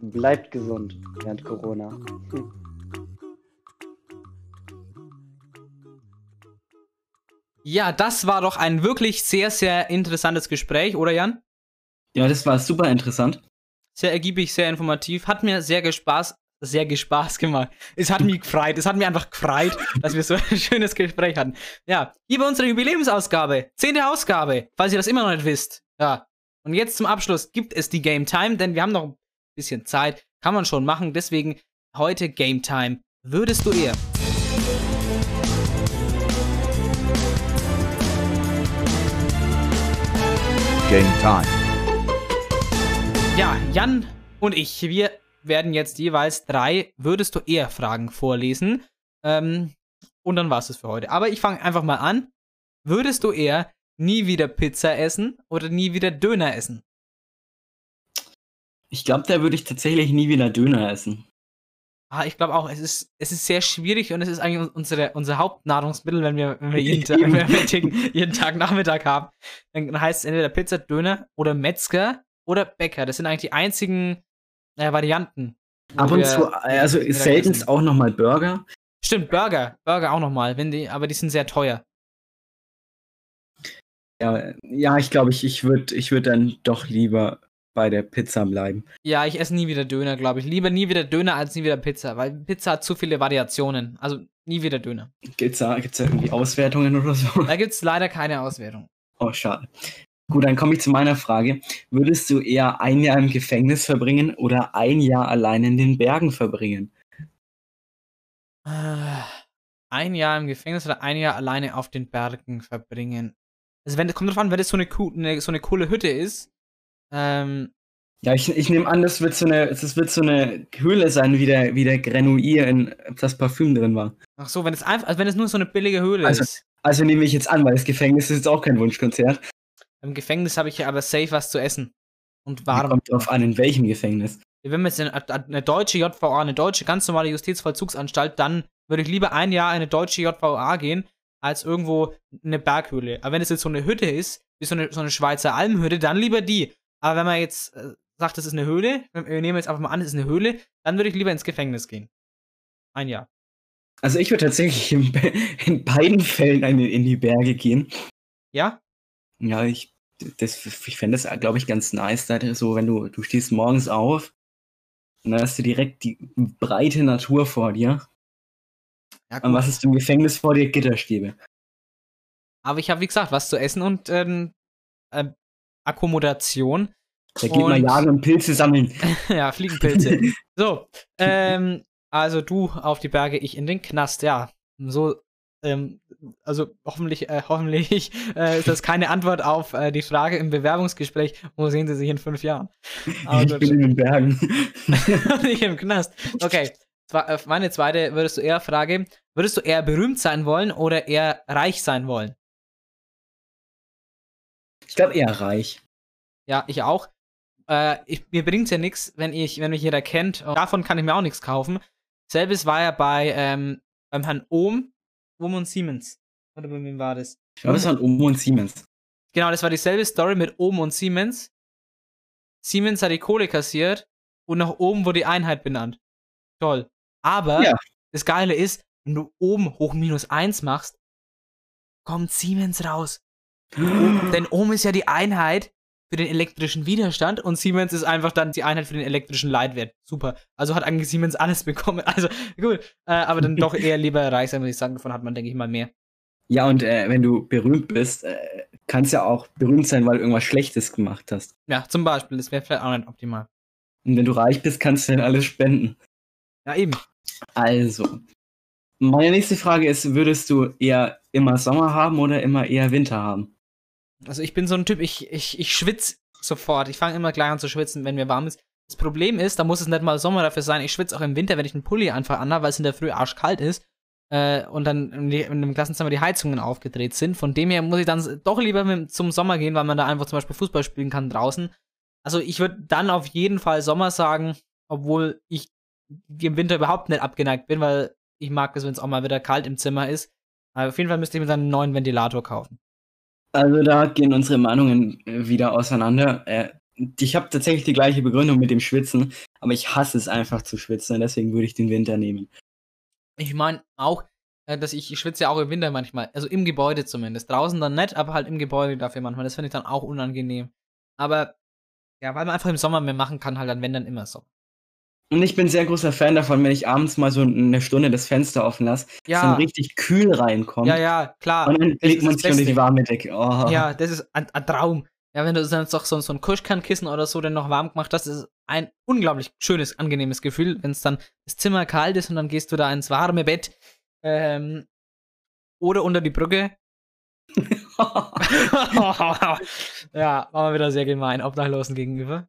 bleibt gesund während Corona. Hm. (laughs) ja, das war doch ein wirklich sehr, sehr interessantes Gespräch, oder Jan? Ja, das war super interessant. Sehr ergiebig, sehr informativ. Hat mir sehr gespaß, sehr gespaß gemacht. Es hat mich gefreut. Es hat mir einfach gefreut, dass wir so ein (laughs) schönes Gespräch hatten. Ja, hier bei unserer Jubiläumsausgabe. Zehnte Ausgabe, falls ihr das immer noch nicht wisst. Ja. Und jetzt zum Abschluss gibt es die Game Time, denn wir haben noch ein bisschen Zeit. Kann man schon machen. Deswegen heute Game Time. Würdest du eher? Game Time. Ja, Jan und ich, wir werden jetzt jeweils drei Würdest du eher Fragen vorlesen. Ähm, und dann war es für heute. Aber ich fange einfach mal an. Würdest du eher nie wieder Pizza essen oder nie wieder Döner essen? Ich glaube, da würde ich tatsächlich nie wieder Döner essen. Ah, ich glaube auch, es ist, es ist sehr schwierig und es ist eigentlich unsere, unser Hauptnahrungsmittel, wenn wir, wenn wir, jeden, (laughs) Tag, wenn wir jeden, jeden Tag Nachmittag haben. Dann heißt es entweder Pizza, Döner oder Metzger oder Bäcker. Das sind eigentlich die einzigen äh, Varianten. Ab und zu, also seltenst essen. auch nochmal Burger. Stimmt, Burger. Burger auch nochmal, aber die sind sehr teuer. Ja, ja ich glaube, ich, ich würde ich würd dann doch lieber bei der Pizza bleiben. Ja, ich esse nie wieder Döner, glaube ich. Lieber nie wieder Döner als nie wieder Pizza, weil Pizza hat zu viele Variationen. Also nie wieder Döner. Gibt's da, gibt's da irgendwie Auswertungen oder so? Da gibt es leider keine Auswertung. Oh, schade. Gut, dann komme ich zu meiner Frage. Würdest du eher ein Jahr im Gefängnis verbringen oder ein Jahr allein in den Bergen verbringen? Äh, Ein Jahr im Gefängnis oder ein Jahr alleine auf den Bergen verbringen. Also wenn, kommt drauf an, wenn das so eine, eine, so eine coole Hütte ist. Ähm, Ja, ich, ich nehme an, das wird so eine, das wird so eine Höhle sein, wie der, wie der Grenouille in das Parfüm drin war. ach so, wenn es einfach, also wenn es nur so eine billige Höhle Also, ist. Also nehme ich jetzt an, weil das Gefängnis ist jetzt auch kein Wunschkonzert. Im Gefängnis habe ich aber safe was zu essen. Und Warm. Kommt drauf an, in welchem Gefängnis. Wenn wir jetzt eine, eine deutsche JVA, eine deutsche ganz normale Justizvollzugsanstalt, dann würde ich lieber ein Jahr in eine deutsche JVA gehen, als irgendwo eine Berghöhle. Aber wenn es jetzt so eine Hütte ist, wie so eine, so eine Schweizer Almhütte, dann lieber die. Aber wenn man jetzt äh, sagt, das ist eine Höhle, wir nehmen jetzt einfach mal an, es ist eine Höhle, dann würde ich lieber ins Gefängnis gehen. Ein Jahr. Also ich würde tatsächlich in, (laughs) in beiden Fällen in die Berge gehen. Ja? Ja, ich, das, ich fände das, glaube ich, ganz nice. Da so, wenn du, du stehst morgens auf und dann hast du direkt die breite Natur vor dir. Ja, Und was ist im Gefängnis vor dir? Gitterstäbe. Aber ich habe, wie gesagt, was zu essen und ähm, ähm, Akkommodation. Da geht man Und- jagen und Pilze sammeln. (laughs) ja, Fliegenpilze. (laughs) so, ähm, also du auf die Berge, ich in den Knast, ja. So, ähm, also hoffentlich, äh, hoffentlich (laughs) äh, ist das keine Antwort auf äh, die Frage im Bewerbungsgespräch, wo sehen Sie sich in fünf Jahren? Aber (laughs) ich gut. bin in den Bergen. (laughs) nicht im Knast. Okay, äh, meine zweite würdest du eher Frage, würdest du eher berühmt sein wollen oder eher reich sein wollen? Ich glaube eher reich. Ja, ich auch. Äh, ich, mir bringt's ja nichts, wenn ich, wenn mich jeder kennt. Und davon kann ich mir auch nichts kaufen. Selbes war ja bei ähm, beim Herrn Ohm, Ohm und Siemens. Oder bei wem war das? Ich glaube, es waren Omo und Siemens. Genau, das war dieselbe Story mit Ohm und Siemens. Siemens hat die Kohle kassiert und nach oben wurde die Einheit benannt. Toll. Aber Ja. das Geile ist, wenn du oben hoch minus eins machst, kommt Siemens raus. (gasps) Denn Ohm ist ja die Einheit für den elektrischen Widerstand und Siemens ist einfach dann die Einheit für den elektrischen Leitwert. Super. Also hat eigentlich Siemens alles (laughs) bekommen. Also gut, äh, aber dann doch eher lieber reich sein, würde ich sagen. Davon hat man, denke ich mal, mehr. Ja, und äh, wenn du berühmt bist, äh, kannst ja auch berühmt sein, weil du irgendwas Schlechtes gemacht hast. Ja, zum Beispiel. Das wäre vielleicht auch nicht optimal. Und wenn du reich bist, kannst du dann alles spenden. Ja, eben. Also, meine nächste Frage ist, würdest du eher immer Sommer haben oder immer eher Winter haben? Also ich bin so ein Typ, ich, ich, ich schwitze sofort. Ich fange immer gleich an zu schwitzen, wenn mir warm ist. Das Problem ist, da muss es nicht mal Sommer dafür sein. Ich schwitze auch im Winter, wenn ich einen Pulli einfach anhabe, weil es in der Früh arschkalt ist. äh, und dann in, die, in dem Klassenzimmer die Heizungen aufgedreht sind. Von dem her muss ich dann doch lieber mit, zum Sommer gehen, weil man da einfach zum Beispiel Fußball spielen kann draußen. Also ich würde dann auf jeden Fall Sommer sagen, obwohl ich im Winter überhaupt nicht abgeneigt bin, weil ich mag es, wenn es auch mal wieder kalt im Zimmer ist. Aber auf jeden Fall müsste ich mir dann einen neuen Ventilator kaufen. Also da gehen unsere Meinungen äh, wieder auseinander. Äh, ich habe tatsächlich die gleiche Begründung mit dem Schwitzen, aber ich hasse es einfach zu schwitzen, deswegen würde ich den Winter nehmen. Ich meine auch, äh, dass ich, ich schwitze ja auch im Winter manchmal, also im Gebäude zumindest. Draußen dann nicht, aber halt im Gebäude dafür manchmal. Das finde ich dann auch unangenehm. Aber ja, weil man einfach im Sommer mehr machen kann, halt dann wenn dann immer so. Und ich bin sehr großer Fan davon, wenn ich abends mal so eine Stunde das Fenster offen lasse, Ja. dass dann richtig kühl reinkommt. Ja, ja, klar. Und dann legt man sich unter die warme Decke. Oh. Ja, das ist ein, ein Traum. Ja, wenn du dann doch so, so ein Kuschkernkissen oder so dann noch warm gemacht hast, ist ein unglaublich schönes, angenehmes Gefühl, wenn es dann das Zimmer kalt ist und dann gehst du da ins warme Bett ähm, oder unter die Brücke. (laughs) (laughs) ja, war mal wieder sehr gemein, Obdachlosen gegenüber.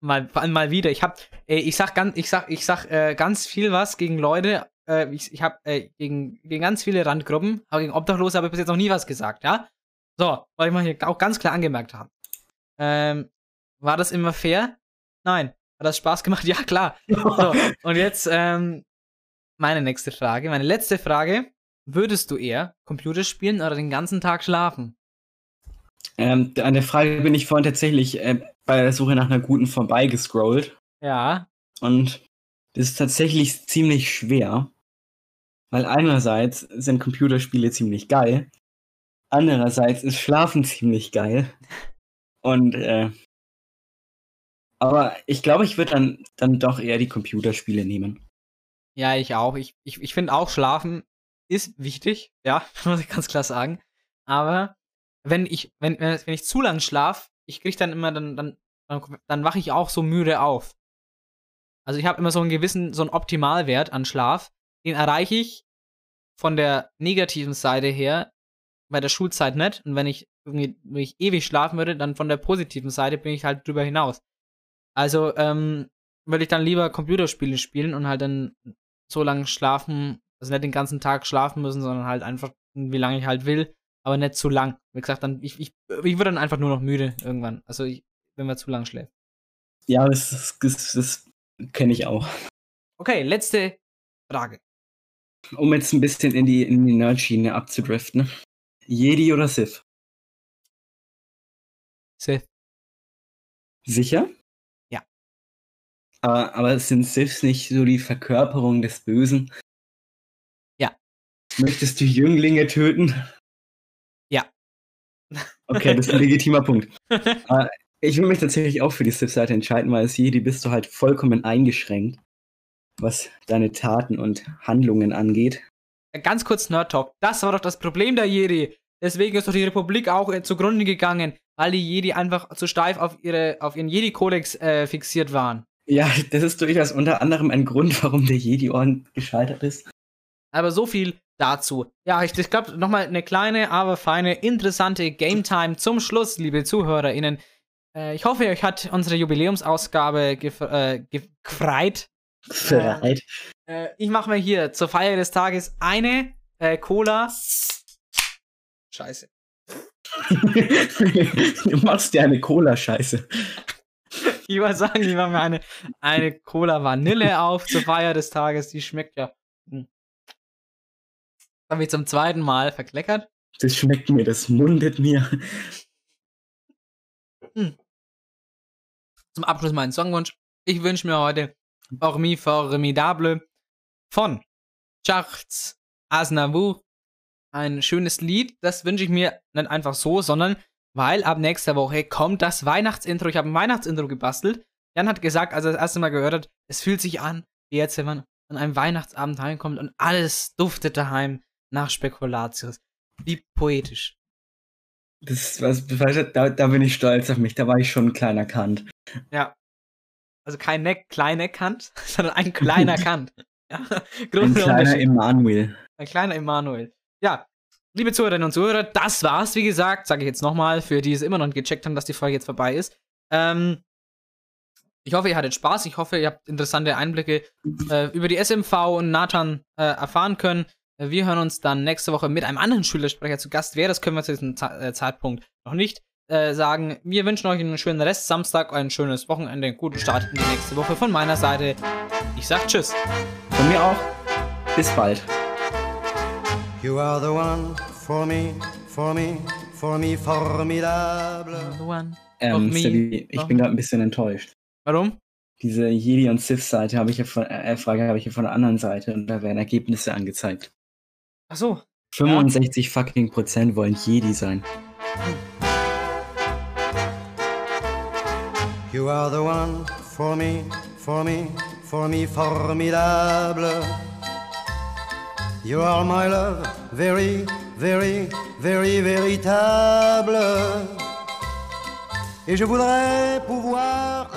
Mal, mal wieder. Ich hab, äh, ich sag ganz, ich sag, ich sag äh, ganz viel was gegen Leute. Äh, ich ich hab äh, gegen, gegen ganz viele Randgruppen, aber gegen Obdachlose habe ich bis jetzt noch nie was gesagt, ja? So, wollte ich mal hier auch ganz klar angemerkt haben. Ähm, war das immer fair? Nein. Hat das Spaß gemacht? (laughs) Ja, klar. So, (laughs) und jetzt ähm, meine nächste Frage, meine letzte Frage. Würdest du eher Computer spielen oder den ganzen Tag schlafen? Ähm, an der Frage bin ich vorhin tatsächlich äh, bei der Suche nach einer guten vorbeigescrollt. Ja. Und das ist tatsächlich ziemlich schwer. Weil einerseits sind Computerspiele ziemlich geil. Andererseits ist Schlafen ziemlich geil. Und äh, aber ich glaube, ich würde dann, dann doch eher die Computerspiele nehmen. Ja, ich auch. Ich, ich, ich finde auch, Schlafen ist wichtig, ja, (laughs) muss ich ganz klar sagen. Aber wenn ich, wenn, wenn ich zu lang schlaf, ich krieg dann immer, dann, dann, dann, dann wache ich auch so müde auf. Also ich habe immer so einen gewissen, so einen Optimalwert an Schlaf. Den erreiche ich von der negativen Seite her bei der Schulzeit nicht. Und wenn ich irgendwie wenn ich ewig schlafen würde, dann von der positiven Seite bin ich halt drüber hinaus. Also, ähm, würde ich dann lieber Computerspiele spielen und halt dann so lange schlafen, also nicht den ganzen Tag schlafen müssen, sondern halt einfach, wie lange ich halt will, aber nicht zu lang. Wie gesagt, dann, ich, ich, ich würde dann einfach nur noch müde irgendwann. Also, ich, wenn man zu lang schläft. Ja, das, das, das, das kenne ich auch. Okay, letzte Frage. Um jetzt ein bisschen in die, in die Nerd-Schiene abzudriften. Jedi oder Sith? Sith. Sicher? Ja. Aber, aber sind Siths nicht so die Verkörperung des Bösen? Ja. Möchtest du Jünglinge töten? Okay, das ist ein legitimer Punkt. Aber (laughs) ich will mich tatsächlich auch für die Sith-Seite entscheiden, weil als Jedi bist du halt vollkommen eingeschränkt, was deine Taten und Handlungen angeht. Ganz kurz Nerd Talk. Das war doch das Problem der Jedi. Deswegen ist doch die Republik auch äh, zugrunde gegangen, weil die Jedi einfach zu steif auf, ihre, auf ihren Jedi-Kodex äh, fixiert waren. Ja, das ist durchaus unter anderem ein Grund, warum der Jedi-Orden gescheitert ist. Aber so viel dazu. Ja, ich, ich glaube, nochmal eine kleine, aber feine, interessante Game Time zum Schluss, liebe ZuhörerInnen. Äh, ich hoffe, euch hat unsere Jubiläumsausgabe gef äh, gef gefreut. Bereit. Äh, ich mache mir hier zur Feier des Tages eine äh, Cola. Scheiße. (laughs) du machst dir eine Cola-Scheiße. Ich wollte sagen, ich mache mir eine, eine Cola Vanille auf zur Feier des Tages. Die schmeckt ja. Hm. Habe ich zum zweiten Mal verkleckert. Das schmeckt mir, das mundet mir. Zum Abschluss meinen Songwunsch. Ich wünsche mir heute Ormi Formidable von Charles Aznavour. Ein schönes Lied. Das wünsche ich mir nicht einfach so, sondern weil ab nächster Woche kommt das Weihnachtsintro. Ich habe ein Weihnachtsintro gebastelt. Jan hat gesagt, als er das erste Mal gehört hat, es fühlt sich an, wie jetzt, wenn man an einem Weihnachtsabend heimkommt und alles duftet daheim nach Spekulatius. Wie poetisch. Das, was, da, da bin ich stolz auf mich. Da war ich schon ein kleiner Kant. Ja. Also kein Neck, kleine Kant, (laughs) sondern ein kleiner (laughs) Kant. (laughs) Ja. Ein kleiner. Emanuel. Ein kleiner Emanuel. Ja, liebe Zuhörerinnen und Zuhörer, das war's, wie gesagt, sage ich jetzt nochmal, für die es immer noch nicht gecheckt haben, dass die Folge jetzt vorbei ist. Ähm, ich hoffe, ihr hattet Spaß. Ich hoffe, ihr habt interessante Einblicke äh, über die SMV und Nathan äh, erfahren können. Äh, Wir hören uns dann nächste Woche mit einem anderen Schülersprecher zu Gast. Wer das können wir zu diesem äh, Zeitpunkt noch nicht äh, sagen. Wir wünschen euch einen schönen Rest Samstag, ein schönes Wochenende, einen guten Start in die nächste Woche. Von meiner Seite, ich sag Tschüss. Von mir auch. Bis bald. You are the one for me, for me, for me, formidable. The one. Ähm, me. Stevie, ich Oh. bin gerade ein bisschen enttäuscht. Warum? Diese Jedi und Sith-Seite habe ich ja von, äh, Frage habe ich ja von der anderen Seite und da werden Ergebnisse angezeigt. Ach so. 65 fucking Prozent wollen Jedi sein. You are the one for me, for me, for me, formidable. You are my love, very, very, very véritable. Et je voudrais pouvoir